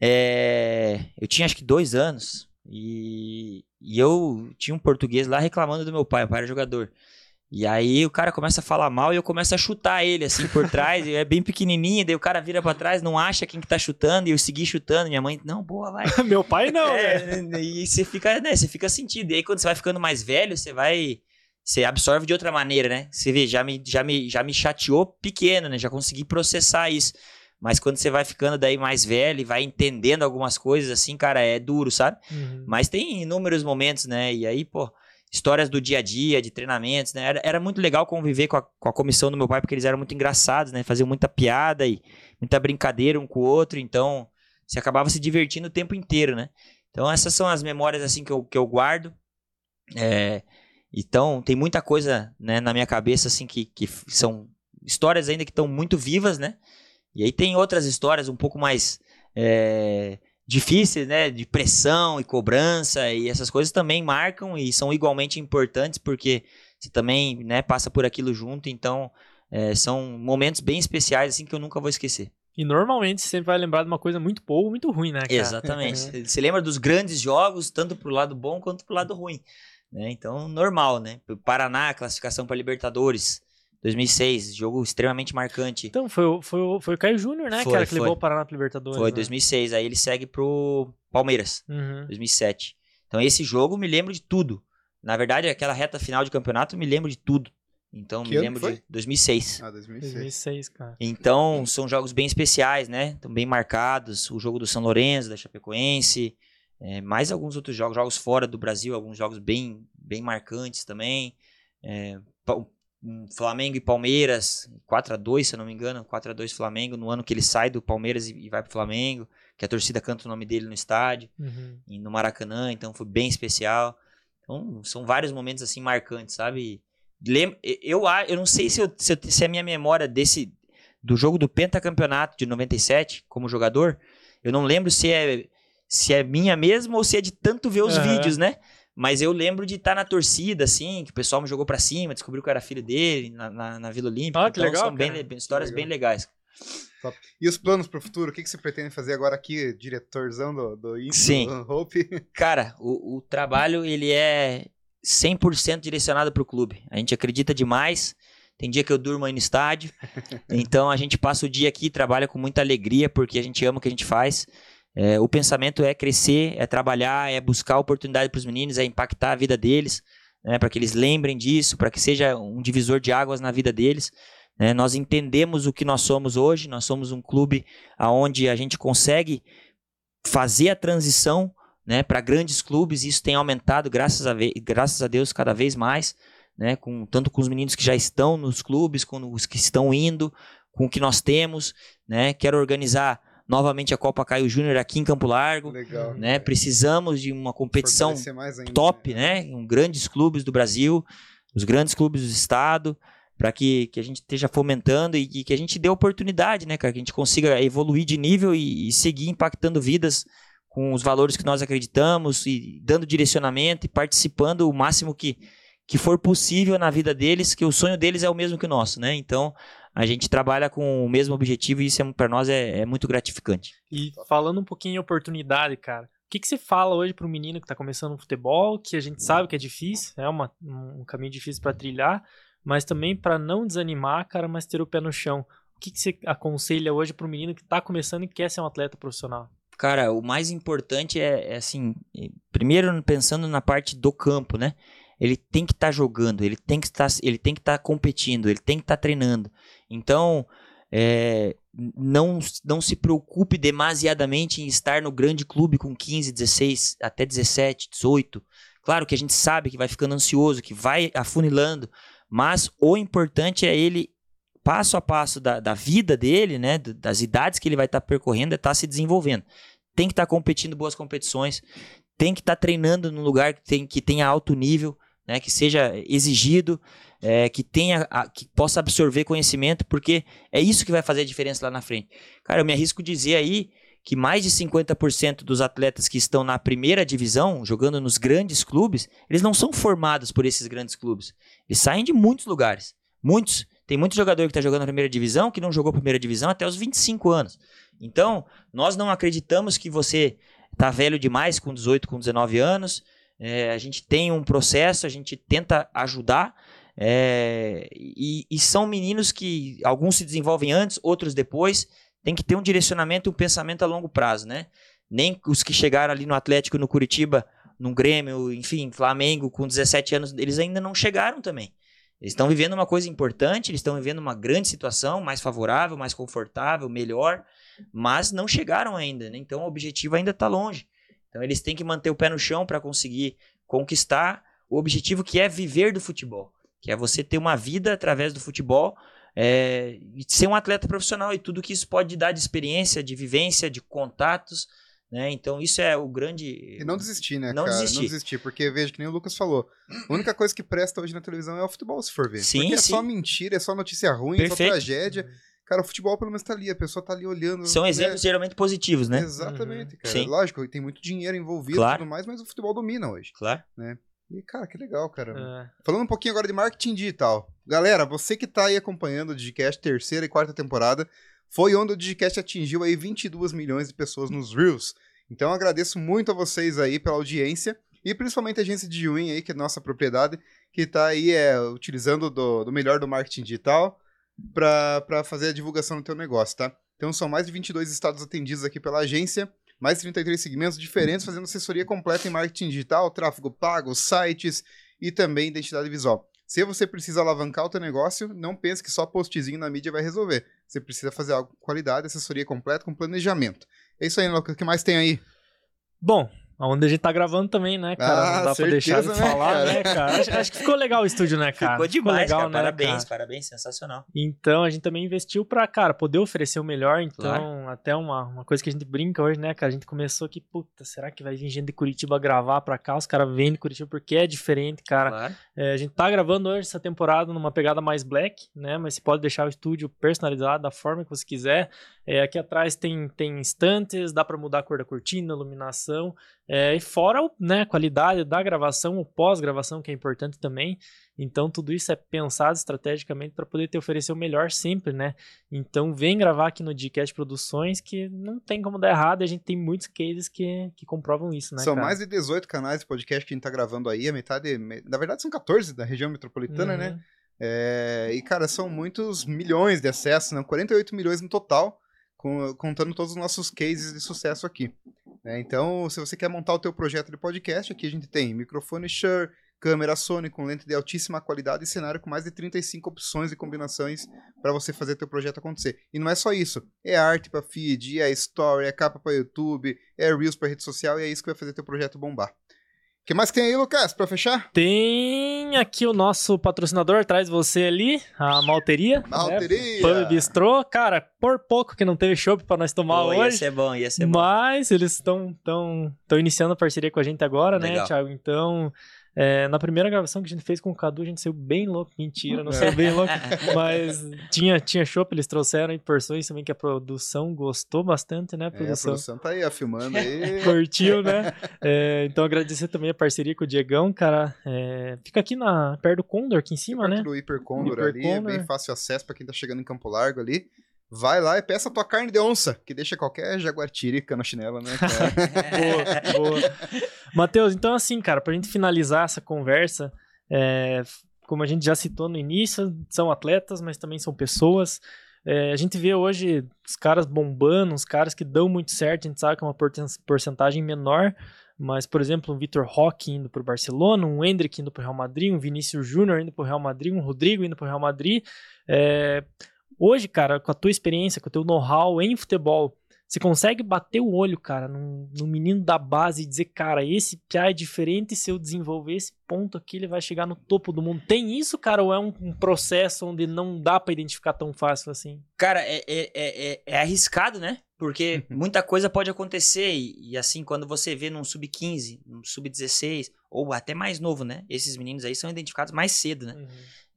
[SPEAKER 1] é, eu tinha acho que dois anos e, e eu tinha um português lá reclamando do meu pai, o pai era jogador. E aí o cara começa a falar mal e eu começo a chutar ele assim por trás, e é bem pequenininho, daí o cara vira pra trás, não acha quem que tá chutando, e eu segui chutando, minha mãe, não, boa, vai.
[SPEAKER 3] Meu pai não, né?
[SPEAKER 1] É, e você fica, né, você fica sentido. E aí quando você vai ficando mais velho, você vai você absorve de outra maneira, né? Você vê, já me, já me, já me chateou pequeno, né? Já consegui processar isso. Mas quando você vai ficando daí mais velho e vai entendendo algumas coisas assim, cara, é duro, sabe?
[SPEAKER 3] Uhum.
[SPEAKER 1] Mas tem inúmeros momentos, né? E aí, pô, histórias do dia a dia, de treinamentos, né? Era, era muito legal conviver com a, com a comissão do meu pai, porque eles eram muito engraçados, né? Faziam muita piada e muita brincadeira um com o outro, então você acabava se divertindo o tempo inteiro, né? Então essas são as memórias assim que eu, que eu guardo. É, então tem muita coisa né, na minha cabeça assim que, que são histórias ainda que estão muito vivas, né? E aí tem outras histórias um pouco mais é, difíceis, né? De pressão e cobrança e essas coisas também marcam e são igualmente importantes porque você também né, passa por aquilo junto. Então é, são momentos bem especiais assim que eu nunca vou esquecer.
[SPEAKER 3] E normalmente você sempre vai lembrar de uma coisa muito boa ou muito ruim, né? Cara?
[SPEAKER 1] Exatamente. você lembra dos grandes jogos, tanto pro lado bom quanto pro lado ruim. Né? Então, normal, né? Paraná, classificação para Libertadores. 2006, jogo extremamente marcante.
[SPEAKER 3] Então, foi, foi, foi o Caio Júnior, né, foi, cara, que foi. levou o Paraná para Libertadores.
[SPEAKER 1] Foi,
[SPEAKER 3] né?
[SPEAKER 1] 2006. Aí ele segue pro Palmeiras, uhum. 2007. Então, esse jogo me lembro de tudo. Na verdade, aquela reta final de campeonato me lembro de tudo. Então, que me lembro foi? de 2006.
[SPEAKER 2] Ah, 2006.
[SPEAKER 3] 2006, cara.
[SPEAKER 1] Então, são jogos bem especiais, né? Estão bem marcados. O jogo do São Lourenço, da Chapecoense. É, mais alguns outros jogos, jogos fora do Brasil, alguns jogos bem, bem marcantes também. É, Flamengo e Palmeiras, 4 a 2 se eu não me engano, 4 a 2 Flamengo, no ano que ele sai do Palmeiras e, e vai pro Flamengo, que a torcida canta o nome dele no estádio, uhum. e no Maracanã, então foi bem especial. Então, são vários momentos assim marcantes, sabe? Lembra, eu, eu não sei se, eu, se, eu, se a minha memória desse do jogo do pentacampeonato de 97 como jogador, eu não lembro se é se é minha mesmo ou se é de tanto ver os uhum. vídeos, né? Mas eu lembro de estar tá na torcida, assim, que o pessoal me jogou para cima, descobriu que eu era filho dele na, na, na Vila Olímpica.
[SPEAKER 3] Ah, que então, legal,
[SPEAKER 1] são bem, histórias legal. bem legais.
[SPEAKER 2] Top. E os planos para o futuro? O que, que você pretende fazer agora aqui, diretorzão do, do Insta,
[SPEAKER 1] Sim.
[SPEAKER 2] do Hope?
[SPEAKER 1] Cara, o, o trabalho, ele é 100% direcionado para o clube. A gente acredita demais. Tem dia que eu durmo aí no estádio. então a gente passa o dia aqui, trabalha com muita alegria, porque a gente ama o que a gente faz. É, o pensamento é crescer, é trabalhar, é buscar oportunidade para os meninos, é impactar a vida deles, né, para que eles lembrem disso, para que seja um divisor de águas na vida deles. Né? Nós entendemos o que nós somos hoje, nós somos um clube onde a gente consegue fazer a transição né, para grandes clubes, isso tem aumentado, graças a, graças a Deus, cada vez mais, né, com, tanto com os meninos que já estão nos clubes, com os que estão indo, com o que nós temos. Né? Quero organizar novamente a Copa Caio Júnior aqui em Campo Largo.
[SPEAKER 2] Legal.
[SPEAKER 1] Né? Precisamos de uma competição ainda, top, né? né? Um grandes clubes do Brasil, os grandes clubes do estado, para que, que a gente esteja fomentando e, e, que a gente dê oportunidade, né, cara? Que a gente consiga evoluir de nível e, e seguir impactando vidas com os valores que nós acreditamos e dando direcionamento e participando o máximo que, que for possível na vida deles, que o sonho deles é o mesmo que o nosso, né? Então, a gente trabalha com o mesmo objetivo e isso é, para nós é, é, muito gratificante.
[SPEAKER 3] E falando um pouquinho em oportunidade, cara, o que, que você fala hoje para um menino que está começando no futebol, que a gente sabe que é difícil, é uma, um caminho difícil para trilhar, mas também para não desanimar, cara, mas ter o pé no chão. O que, que você aconselha hoje para um menino que está começando e quer ser um atleta profissional?
[SPEAKER 1] Cara, o mais importante é, é assim, primeiro pensando na parte do campo, né? ele tem que estar tá jogando, ele tem que estar, ele tem que estar tá competindo, ele tem que estar tá treinando. Então, é, não, não se preocupe demasiadamente em estar no grande clube com 15, 16, até 17, 18. Claro que a gente sabe que vai ficando ansioso, que vai afunilando, mas o importante é ele, passo a passo da, da vida dele, né, das idades que ele vai estar tá percorrendo, é estar tá se desenvolvendo. Tem que estar tá competindo boas competições, tem que estar tá treinando num lugar que, tem, que tenha alto nível, né, que seja exigido, é, que tenha, que possa absorver conhecimento, porque é isso que vai fazer a diferença lá na frente. Cara, eu me arrisco dizer aí que mais de 50% dos atletas que estão na primeira divisão, jogando nos grandes clubes, eles não são formados por esses grandes clubes. Eles saem de muitos lugares. Muitos. Tem muito jogador que está jogando na primeira divisão que não jogou primeira divisão até os 25 anos. Então, nós não acreditamos que você está velho demais com 18, com 19 anos, é, a gente tem um processo, a gente tenta ajudar. É, e, e, são meninos que alguns se desenvolvem antes, outros depois. Tem que ter um direcionamento e um pensamento a longo prazo, né? Nem os que chegaram ali no Atlético, no Curitiba, no Grêmio, enfim, Flamengo, com 17 anos, eles ainda não chegaram também. Eles estão vivendo uma coisa importante, eles estão vivendo uma grande situação, mais favorável, mais confortável, melhor, mas não chegaram ainda, né? Então o objetivo ainda está longe. Então eles têm que manter o pé no chão para conseguir conquistar o objetivo que é viver do futebol, que é você ter uma vida através do futebol é, e ser um atleta profissional e tudo que isso pode dar de experiência, de vivência, de contatos, Né? Então isso é o grande.
[SPEAKER 2] E não desistir, né,
[SPEAKER 1] Não
[SPEAKER 2] cara?
[SPEAKER 1] desistir.
[SPEAKER 2] Não desistir, porque veja que nem o Lucas falou. A única coisa que presta hoje na televisão é o futebol, se for ver.
[SPEAKER 1] Sim,
[SPEAKER 2] porque é
[SPEAKER 1] sim.
[SPEAKER 2] só mentira, é só notícia ruim, é só
[SPEAKER 1] Perfeito.
[SPEAKER 2] tragédia. Cara, o futebol pelo menos tá ali, a pessoa tá ali olhando.
[SPEAKER 1] São
[SPEAKER 2] né?
[SPEAKER 1] exemplos geralmente positivos, né?
[SPEAKER 2] Exatamente, cara.
[SPEAKER 1] Sim.
[SPEAKER 2] Lógico, tem muito dinheiro envolvido e
[SPEAKER 1] Claro.
[SPEAKER 2] tudo mais, mas o futebol domina hoje.
[SPEAKER 1] Claro.
[SPEAKER 2] E, cara, que legal, cara.
[SPEAKER 3] É.
[SPEAKER 2] Falando um pouquinho agora de marketing digital. Galera, você que tá aí acompanhando o Digicast terceira e quarta temporada, foi onde o Digicast atingiu aí 22 milhões de pessoas nos Reels. Então agradeço muito a vocês aí pela audiência e principalmente a agência de Win aí, que é nossa propriedade, que tá aí é, utilizando do, do melhor do marketing digital para fazer a divulgação do teu negócio, tá? Então são mais de 22 estados atendidos aqui pela agência, mais de 33 segmentos diferentes fazendo assessoria completa em marketing digital, tráfego pago, sites e também identidade visual. Se você precisa alavancar o teu negócio, não pense que só postzinho na mídia vai resolver. Você precisa fazer algo com qualidade, assessoria completa, com planejamento. É isso aí, Lucas. O que mais tem aí?
[SPEAKER 3] Bom, onde a gente tá gravando também, né, cara?
[SPEAKER 2] Ah,
[SPEAKER 3] não dá pra deixar de
[SPEAKER 2] certeza, né,
[SPEAKER 3] falar,
[SPEAKER 2] cara?
[SPEAKER 3] né, cara? Acho, acho que ficou legal o estúdio, né, cara?
[SPEAKER 1] Ficou demais,
[SPEAKER 3] legal,
[SPEAKER 1] cara.
[SPEAKER 3] né,
[SPEAKER 1] Parabéns,
[SPEAKER 3] cara?
[SPEAKER 1] parabéns, sensacional.
[SPEAKER 3] Então, a gente também investiu pra, cara, poder oferecer o melhor. Então,
[SPEAKER 1] Claro.
[SPEAKER 3] até uma, uma coisa que a gente brinca hoje, né, cara? A gente começou aqui, puta, será que vai vir gente de Curitiba gravar pra cá? Os caras vêm de Curitiba porque é diferente, cara.
[SPEAKER 1] Claro.
[SPEAKER 3] É, a gente tá gravando hoje essa temporada numa pegada mais black, né? Mas você pode deixar o estúdio personalizado da forma que você quiser. É, aqui atrás tem, tem estantes, dá pra mudar a cor da cortina, iluminação. É, e fora o, né, a qualidade da gravação, o pós-gravação, que é importante também. Então, tudo isso é pensado estrategicamente para poder te oferecer o melhor sempre, né? Então, vem gravar aqui no Dcast Produções, que não tem como dar errado. e A gente tem muitos cases que, que comprovam isso, né?
[SPEAKER 2] São
[SPEAKER 3] cara?
[SPEAKER 2] mais de 18 canais de podcast que a gente tá gravando aí, a metade, me- na verdade são 14 da região metropolitana,
[SPEAKER 3] Uhum.
[SPEAKER 2] né? É, e, cara, são muitos milhões de acessos, né? 48 milhões no total, contando todos os nossos cases de sucesso aqui. né? então, se você quer montar o teu projeto de podcast, aqui a gente tem microfone Shure, câmera Sony com lente de altíssima qualidade e cenário com mais de 35 opções e combinações para você fazer teu projeto acontecer. E não é só isso, é arte para feed, é story, é capa para YouTube, é reels para rede social e é isso que vai fazer teu projeto bombar. O que mais que tem aí, Lucas, para fechar?
[SPEAKER 3] Tem aqui o nosso patrocinador atrás de você ali, a Malteria.
[SPEAKER 2] Malteria!
[SPEAKER 3] Né? Pub Bistrô. Cara, por pouco que não teve chopp pra nós tomar
[SPEAKER 1] ia
[SPEAKER 3] hoje.
[SPEAKER 1] ser bom, ia ser bom.
[SPEAKER 3] Mas eles estão tão, tão iniciando a parceria com a gente agora, né,
[SPEAKER 1] Legal.
[SPEAKER 3] Thiago? Então, é, na primeira gravação que a gente fez com o Cadu, a gente saiu bem louco. Mentira, não
[SPEAKER 2] É.
[SPEAKER 3] saiu bem louco. Mas tinha, tinha chopp, eles trouxeram aí porções também que a produção gostou bastante, né,
[SPEAKER 2] É, a
[SPEAKER 3] produção?
[SPEAKER 2] produção tá aí, filmando aí.
[SPEAKER 3] Curtiu, né? É, então agradecer também a parceria com o Diegão, cara. É, fica aqui na, perto do Condor, aqui em cima, né?
[SPEAKER 2] Perto do Hipercondor ali, é
[SPEAKER 3] Hipercondor.
[SPEAKER 2] bem fácil acesso pra quem tá chegando em Campo Largo ali. Vai lá e peça a tua carne de onça, que deixa qualquer jaguatirica na chinela, né?
[SPEAKER 3] Boa, boa. Matheus, então assim, cara, pra gente finalizar essa conversa, é, como a gente já citou no início, são atletas, mas também são pessoas. É, a gente vê hoje os caras bombando, os caras que dão muito certo, a gente sabe que é uma porcentagem menor, mas, por exemplo, um Vitor Roque indo pro Barcelona, um Hendrick indo pro Real Madrid, um Vinícius Júnior indo pro Real Madrid, um Rodrigo indo pro Real Madrid. É, hoje, cara, com a tua experiência, com o teu know-how em futebol, você consegue bater o olho, cara, num, num menino da base e dizer, cara, esse piá é diferente se eu desenvolver esse ponto aqui, ele vai chegar no topo do mundo. Tem isso, cara, ou é um, um processo onde não dá pra identificar tão fácil assim?
[SPEAKER 1] Cara, é, é, é, é- é arriscado, né? Porque muita coisa pode acontecer. E, e assim, quando você vê num sub-15, num sub-16, ou até mais novo, né? Esses meninos aí são identificados mais cedo, né?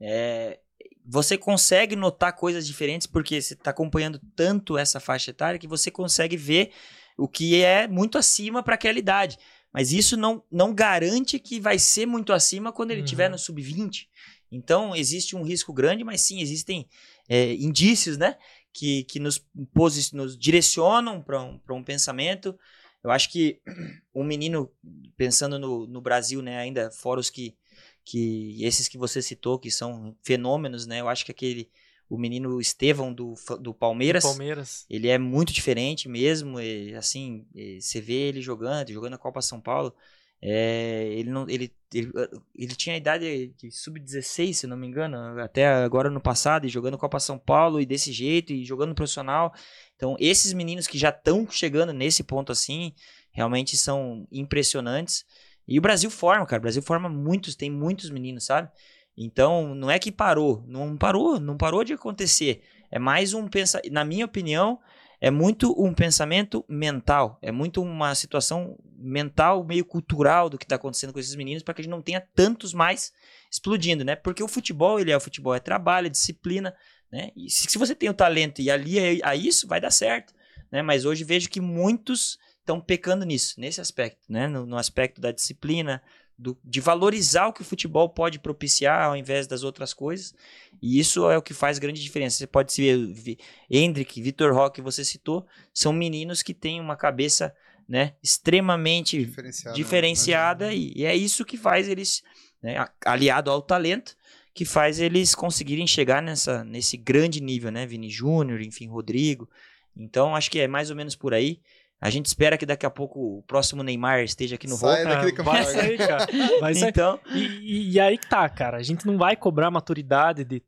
[SPEAKER 1] É, você consegue notar coisas diferentes porque você está acompanhando tanto essa faixa etária que você consegue ver o que é muito acima para aquela idade. Mas isso não, não garante que vai ser muito acima quando ele
[SPEAKER 3] Uhum.
[SPEAKER 1] estiver no sub-20. Então, existe um risco grande, mas sim, existem é, indícios, né? Que, que nos, posi- nos direcionam para um, pra um pensamento. Eu acho que um menino, pensando no, no Brasil, né? Ainda fora os que, que esses que você citou, que são fenômenos, né? Eu acho que aquele, o menino Estevão do, do Palmeiras,
[SPEAKER 3] Palmeiras.
[SPEAKER 1] ele é muito diferente mesmo, e, assim, e você vê ele jogando, jogando a Copa São Paulo, é, ele, não, ele, ele, ele tinha a idade de sub-16, se não me engano, até agora no passado, e jogando Copa São Paulo, e desse jeito, e jogando profissional, então esses meninos que já estão chegando nesse ponto assim, realmente são impressionantes, e o Brasil forma, cara, o Brasil forma muitos, tem muitos meninos, sabe? Então, não é que parou, não parou, não parou de acontecer. É mais um pensa, na minha opinião, é muito um pensamento mental, é muito uma situação mental, meio cultural do que está acontecendo com esses meninos, para que a gente não tenha tantos mais explodindo, né? Porque o futebol, ele é o futebol, é trabalho, é disciplina, né? E se, se você tem o talento e ali é, a isso, vai dar certo, né? Mas hoje vejo que muitos estão pecando nisso, nesse aspecto, né? No, no aspecto da disciplina, do, de valorizar o que o futebol pode propiciar ao invés das outras coisas. E isso é o que faz grande diferença. Você pode se ver, Hendrick, Vitor Roque, você citou, são meninos que têm uma cabeça né, extremamente diferenciada, né? e, e, é isso que faz eles, né, aliado ao talento, que faz eles conseguirem chegar nessa, nesse grande nível, né? Vini Júnior, enfim, Rodrigo. Então, acho que é mais ou menos por aí. A gente espera que daqui a pouco o próximo Neymar esteja aqui no
[SPEAKER 2] Sai
[SPEAKER 3] vai sair, cara. Vai sair. Então... E, e, aí que tá, cara. A gente não vai cobrar maturidade de,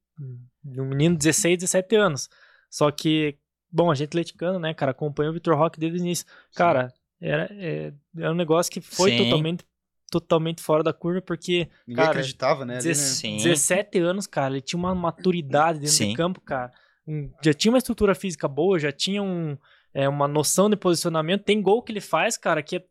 [SPEAKER 3] de um menino de 16, 17 anos. Só que, bom, a gente atleticano, né, cara, acompanhou o Vitor Roque desde o início. Cara, era, é, era um negócio que foi totalmente totalmente fora da curva, porque.
[SPEAKER 2] Ninguém cara, acreditava, né?
[SPEAKER 3] 17 né? anos, cara, ele tinha uma maturidade dentro Sim. de campo, cara. Já tinha uma estrutura física boa, já tinha um, é, uma noção de posicionamento. Tem gol que ele faz, cara, que é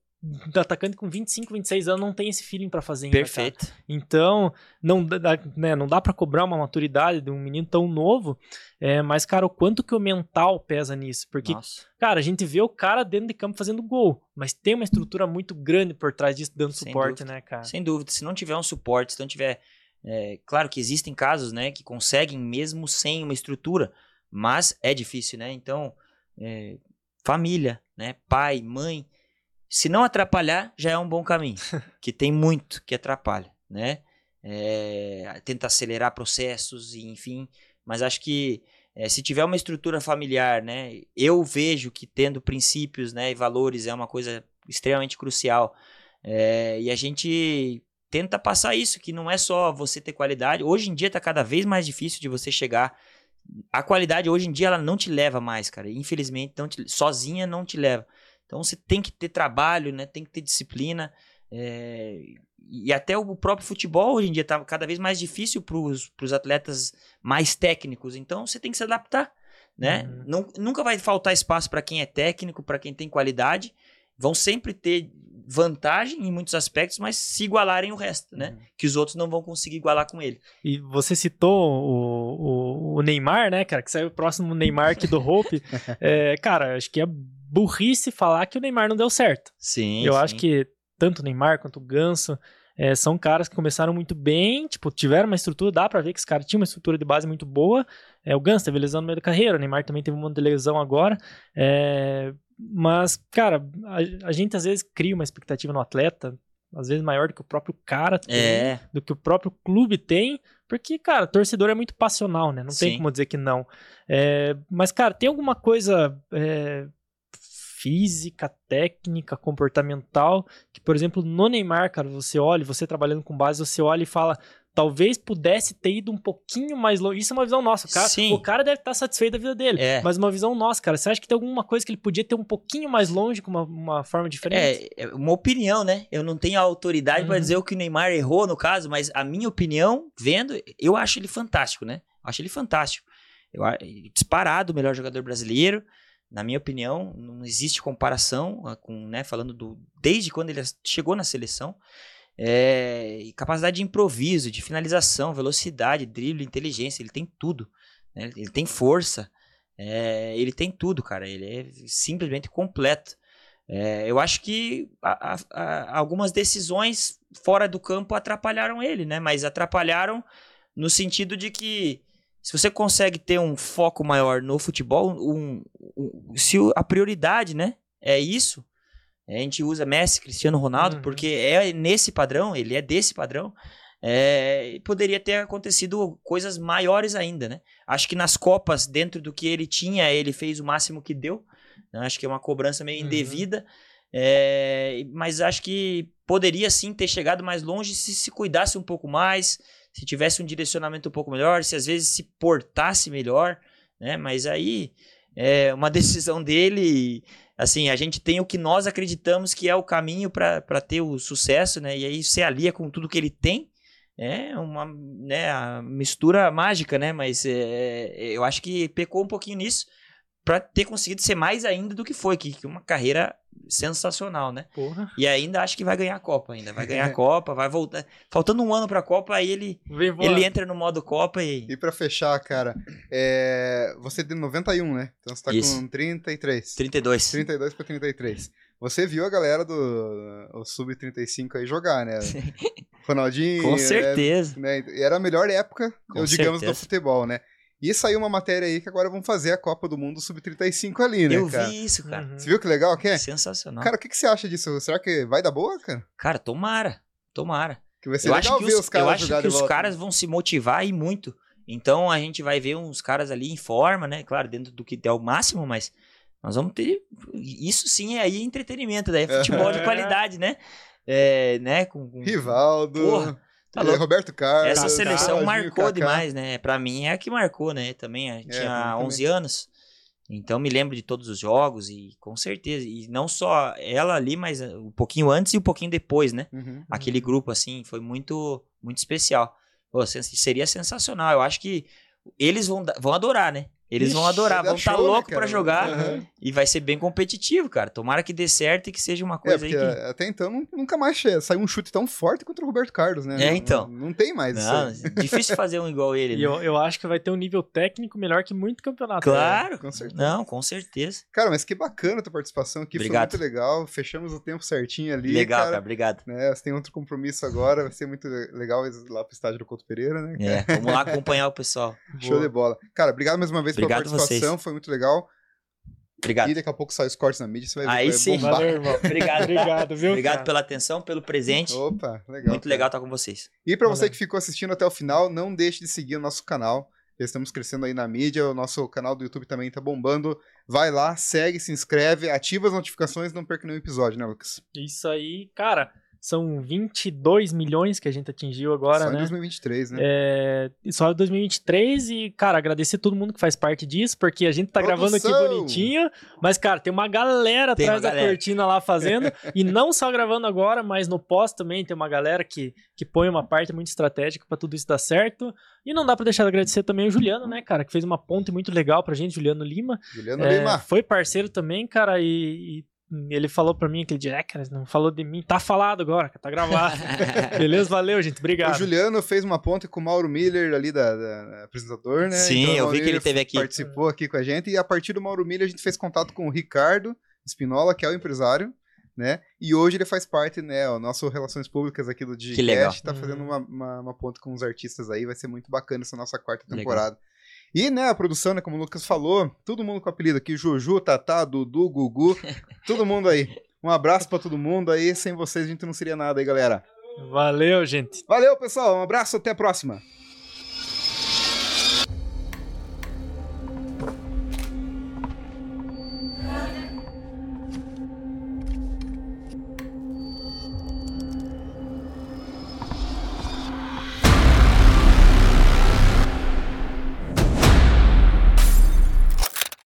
[SPEAKER 3] atacante com 25, 26 anos não tem esse feeling para fazer ainda,
[SPEAKER 1] Perfeito.
[SPEAKER 3] Cara. Então, não dá, né, não dá para cobrar uma maturidade de um menino tão novo, é, mas, cara, o quanto que o mental pesa nisso? Porque, Nossa. cara, a gente vê o cara dentro de campo fazendo gol, mas tem uma estrutura muito grande por trás disso, dando Sem suporte,
[SPEAKER 1] dúvida.
[SPEAKER 3] né, cara?
[SPEAKER 1] Sem dúvida. Se não tiver um suporte, se não tiver... É, claro que existem casos, né, que conseguem mesmo sem uma estrutura, mas é difícil, né? Então, é, família, né? Pai, mãe. Se não atrapalhar, já é um bom caminho. que tem muito que atrapalha, né? É, tenta acelerar processos, e enfim. Mas acho que é, se tiver uma estrutura familiar, né? Eu vejo que tendo princípios, né, e valores é uma coisa extremamente crucial. É, e a gente tenta passar isso, que não é só você ter qualidade. Hoje em dia está cada vez mais difícil de você chegar a qualidade hoje em dia ela não te leva mais, cara. Infelizmente, não te, sozinha não te leva. Então você tem que ter trabalho, né? Tem que ter disciplina. É, e até o próprio futebol hoje em dia está cada vez mais difícil para os atletas mais técnicos. Então você tem que se adaptar, né? Uhum. Não, nunca vai faltar espaço para quem é técnico, para quem tem qualidade. Vão sempre ter vantagem em muitos aspectos, mas se igualarem o resto, né? Uhum. Que os outros não vão conseguir igualar com ele.
[SPEAKER 3] E você citou o, o, o Neymar, né, cara? Que saiu o próximo Neymar aqui do Hope. é, cara, acho que é burrice falar que o Neymar não deu certo.
[SPEAKER 1] Sim.
[SPEAKER 3] Eu
[SPEAKER 1] sim.
[SPEAKER 3] acho que tanto o Neymar quanto o Ganso é, são caras que começaram muito bem, tipo, tiveram uma estrutura, dá pra ver que os caras tinham uma estrutura de base muito boa. É, o Ganso teve lesão no meio da carreira, o Neymar também teve um de lesão agora. É, mas, cara, a, a, gente às vezes cria uma expectativa no atleta, às vezes maior do que o próprio cara tem,
[SPEAKER 1] é.
[SPEAKER 3] do que o próprio clube tem, porque, cara, torcedor é muito passional, né? Não Sim. tem como dizer que não. É, mas, cara, tem alguma coisa é, física, técnica, comportamental, que, por exemplo, no Neymar, cara, você olha, você trabalhando com base, você olha e fala, talvez pudesse ter ido um pouquinho mais longe. Isso é uma visão nossa. O cara,
[SPEAKER 1] Sim.
[SPEAKER 3] O cara deve estar satisfeito da vida dele.
[SPEAKER 1] É.
[SPEAKER 3] Mas uma visão nossa, cara. Você acha que tem alguma coisa que ele podia ter um pouquinho mais longe com uma, uma forma diferente?
[SPEAKER 1] É, é uma opinião, né? Eu não tenho autoridade uhum. para dizer o que o Neymar errou no caso, mas a minha opinião, vendo, eu acho ele fantástico, né? Acho ele fantástico. Eu, disparado o melhor jogador brasileiro. Na minha opinião, não existe comparação ah, com, né, falando do desde quando ele chegou na seleção. É, capacidade de improviso, de finalização, velocidade, drible, inteligência, ele tem tudo. Né? Ele tem força, é, ele tem tudo, cara. Ele é simplesmente completo. É, eu acho que a, a, algumas decisões fora do campo atrapalharam ele, né? Mas atrapalharam no sentido de que se você consegue ter um foco maior no futebol, um, um, se a prioridade, né, é isso, a gente usa Messi, Cristiano Ronaldo, uhum. porque é nesse padrão, ele é desse padrão. É, poderia ter acontecido coisas maiores ainda, né? Acho que nas Copas, dentro do que ele tinha, ele fez o máximo que deu. Né? Acho que é uma cobrança meio uhum. indevida. É, mas acho que poderia sim ter chegado mais longe se se cuidasse um pouco mais, se tivesse um direcionamento um pouco melhor, se às vezes se portasse melhor, né? Mas aí é uma decisão dele assim, a gente tem o que nós acreditamos que é o caminho para ter o sucesso, né? E aí você alia com tudo que ele tem. É uma né, a mistura mágica, né? Mas é, eu acho que pecou um pouquinho nisso. pra ter conseguido ser mais ainda do que foi, que, que uma carreira sensacional, né?
[SPEAKER 3] Porra.
[SPEAKER 1] E ainda acho que vai ganhar a Copa ainda. Vai ganhar a Copa, vai voltar. Faltando um ano pra Copa, aí ele, ele entra no modo Copa e.
[SPEAKER 2] E pra fechar, cara, é... você é de 91, né? Então você tá
[SPEAKER 1] Isso.
[SPEAKER 2] com 33.
[SPEAKER 1] 32.
[SPEAKER 2] 32 pra 33. Você viu a galera do o Sub-35 aí jogar, né? Ronaldinho.
[SPEAKER 1] Com certeza.
[SPEAKER 2] né? E Era a melhor época,
[SPEAKER 1] Com
[SPEAKER 2] eu, digamos, do
[SPEAKER 1] certeza.
[SPEAKER 2] futebol, né? E saiu uma matéria aí que agora vão fazer a Copa do Mundo Sub-35 ali, né,
[SPEAKER 1] Eu
[SPEAKER 2] cara?
[SPEAKER 1] vi isso, cara.
[SPEAKER 3] Uhum.
[SPEAKER 2] Você viu que legal que é?
[SPEAKER 1] Sensacional.
[SPEAKER 2] Cara, o que, que você acha disso? Será que vai dar boa, cara?
[SPEAKER 1] Cara, tomara. Tomara.
[SPEAKER 2] Que vai ser
[SPEAKER 1] Eu
[SPEAKER 2] legal
[SPEAKER 1] acho que,
[SPEAKER 2] ver
[SPEAKER 1] os,
[SPEAKER 2] os caras
[SPEAKER 1] eu acho que os
[SPEAKER 2] volta.
[SPEAKER 1] caras vão se motivar e muito. Então a gente vai ver uns caras ali em forma, né? Claro, dentro do que der o máximo, mas nós vamos ter. Isso sim é aí entretenimento, daí é futebol de qualidade, né? É, né? Com, com-
[SPEAKER 2] Rivaldo.
[SPEAKER 1] Porra, tá
[SPEAKER 2] é. Roberto Carlos.
[SPEAKER 1] Essa seleção
[SPEAKER 2] Ronaldinho,
[SPEAKER 1] marcou
[SPEAKER 2] Kaká.
[SPEAKER 1] demais, né? Pra mim é a que marcou, né? Também
[SPEAKER 2] pra mim
[SPEAKER 1] tinha
[SPEAKER 2] também.
[SPEAKER 1] 11 anos. Então me lembro de todos os jogos e com certeza. E não só ela ali, mas uh, um pouquinho antes e um pouquinho depois, né?
[SPEAKER 2] Uhum.
[SPEAKER 1] Aquele grupo, assim, foi muito, muito especial. Pô, seria sensacional. Eu acho que eles vão, vão adorar, né? Eles vão
[SPEAKER 2] Ixi,
[SPEAKER 1] adorar,
[SPEAKER 2] vai dar
[SPEAKER 1] vão estar
[SPEAKER 2] show, né,
[SPEAKER 1] loucos
[SPEAKER 2] cara?
[SPEAKER 1] pra jogar
[SPEAKER 2] Uhum.
[SPEAKER 1] e vai ser bem competitivo, cara. Tomara que dê certo e que seja uma
[SPEAKER 2] É,
[SPEAKER 1] coisa
[SPEAKER 2] porque
[SPEAKER 1] aí que.
[SPEAKER 2] até então nu- nunca mais saiu um chute tão forte contra o Roberto Carlos, né?
[SPEAKER 1] É, então.
[SPEAKER 2] Não, não tem mais
[SPEAKER 1] Não,
[SPEAKER 2] isso. aí.
[SPEAKER 1] difícil fazer um igual ele.
[SPEAKER 3] E
[SPEAKER 1] né?
[SPEAKER 3] eu, eu acho que vai ter um nível técnico melhor que muito campeonato.
[SPEAKER 1] Claro.
[SPEAKER 2] Com certeza.
[SPEAKER 1] Não, com certeza.
[SPEAKER 2] Cara, mas que bacana a tua participação aqui.
[SPEAKER 1] Obrigado.
[SPEAKER 2] Foi muito legal. Fechamos o tempo certinho ali.
[SPEAKER 1] Legal, cara.
[SPEAKER 2] cara.
[SPEAKER 1] Obrigado.
[SPEAKER 2] Né, você tem outro compromisso agora. Vai ser muito legal ir lá pro estádio do Couto Pereira, né?
[SPEAKER 1] É, vamos lá acompanhar o pessoal.
[SPEAKER 2] Show de bola. Cara, obrigado mais uma vez
[SPEAKER 1] Obrigado
[SPEAKER 2] pela participação. Foi muito legal.
[SPEAKER 1] Obrigado.
[SPEAKER 2] E daqui a pouco sai os cortes na mídia. Você vai
[SPEAKER 1] Aí
[SPEAKER 2] ver. vai
[SPEAKER 1] sim.
[SPEAKER 2] bombar.
[SPEAKER 3] Valeu, irmão.
[SPEAKER 1] Obrigado.
[SPEAKER 3] Obrigado, viu?
[SPEAKER 1] Obrigado
[SPEAKER 3] cara?
[SPEAKER 1] pela atenção, pelo presente.
[SPEAKER 2] Opa, legal.
[SPEAKER 1] Muito
[SPEAKER 2] cara.
[SPEAKER 1] legal estar com vocês.
[SPEAKER 2] E pra você que ficou assistindo até o final, não deixe de seguir o nosso canal. Já estamos crescendo aí na mídia, o nosso canal do YouTube também tá bombando. Vai lá, segue, se inscreve, ativa as notificações, não perca nenhum episódio, né, Lucas?
[SPEAKER 3] Isso aí, cara, são 22 milhões que a gente atingiu agora,
[SPEAKER 2] Só em
[SPEAKER 3] né?
[SPEAKER 2] 2023, né?
[SPEAKER 3] É, só em 2023 e, cara, agradecer todo mundo que faz parte disso, porque a gente tá gravando aqui
[SPEAKER 2] Produção!
[SPEAKER 3] bonitinho, mas, cara, tem uma galera
[SPEAKER 1] Tem
[SPEAKER 3] atrás
[SPEAKER 1] uma
[SPEAKER 3] da
[SPEAKER 1] galera.
[SPEAKER 3] cortina lá fazendo, e não só gravando agora, mas no pós também tem uma galera que, que põe uma parte muito estratégica pra tudo isso dar certo. E não dá pra deixar de agradecer também o Juliano, né, cara, que fez uma ponte muito legal pra gente, Juliano Lima.
[SPEAKER 2] Juliano
[SPEAKER 3] É,
[SPEAKER 2] Lima.
[SPEAKER 3] Foi parceiro também, cara, e, e ele falou pra mim aquele dia, é, cara, não falou de mim, tá falado agora, tá gravado. Beleza, valeu, gente,
[SPEAKER 2] O
[SPEAKER 3] obrigado.
[SPEAKER 2] Juliano fez uma ponte com o Mauro Miller ali, da, da- da apresentador, né?
[SPEAKER 1] Sim,
[SPEAKER 2] Então, o
[SPEAKER 1] eu vi que ele teve aqui.
[SPEAKER 2] Participou aqui com a gente e a partir do Mauro Miller a gente fez contato com o Ricardo Espinola, que é o empresário, né? E hoje ele faz parte, né? O nosso Relações Públicas aqui do
[SPEAKER 1] Que legal.
[SPEAKER 2] Digicast, tá fazendo
[SPEAKER 3] Uhum.
[SPEAKER 2] uma, uma, uma ponte com os artistas aí, vai ser muito bacana essa nossa quarta
[SPEAKER 1] Legal.
[SPEAKER 2] E, né, a produção, né, como o Lucas falou, todo mundo com apelido aqui, Juju, Tatá, Dudu, Gugu, todo mundo aí. Um abraço pra todo mundo aí, sem vocês a gente não seria nada aí, galera.
[SPEAKER 3] Valeu, gente.
[SPEAKER 2] Valeu, pessoal, um abraço, até a próxima.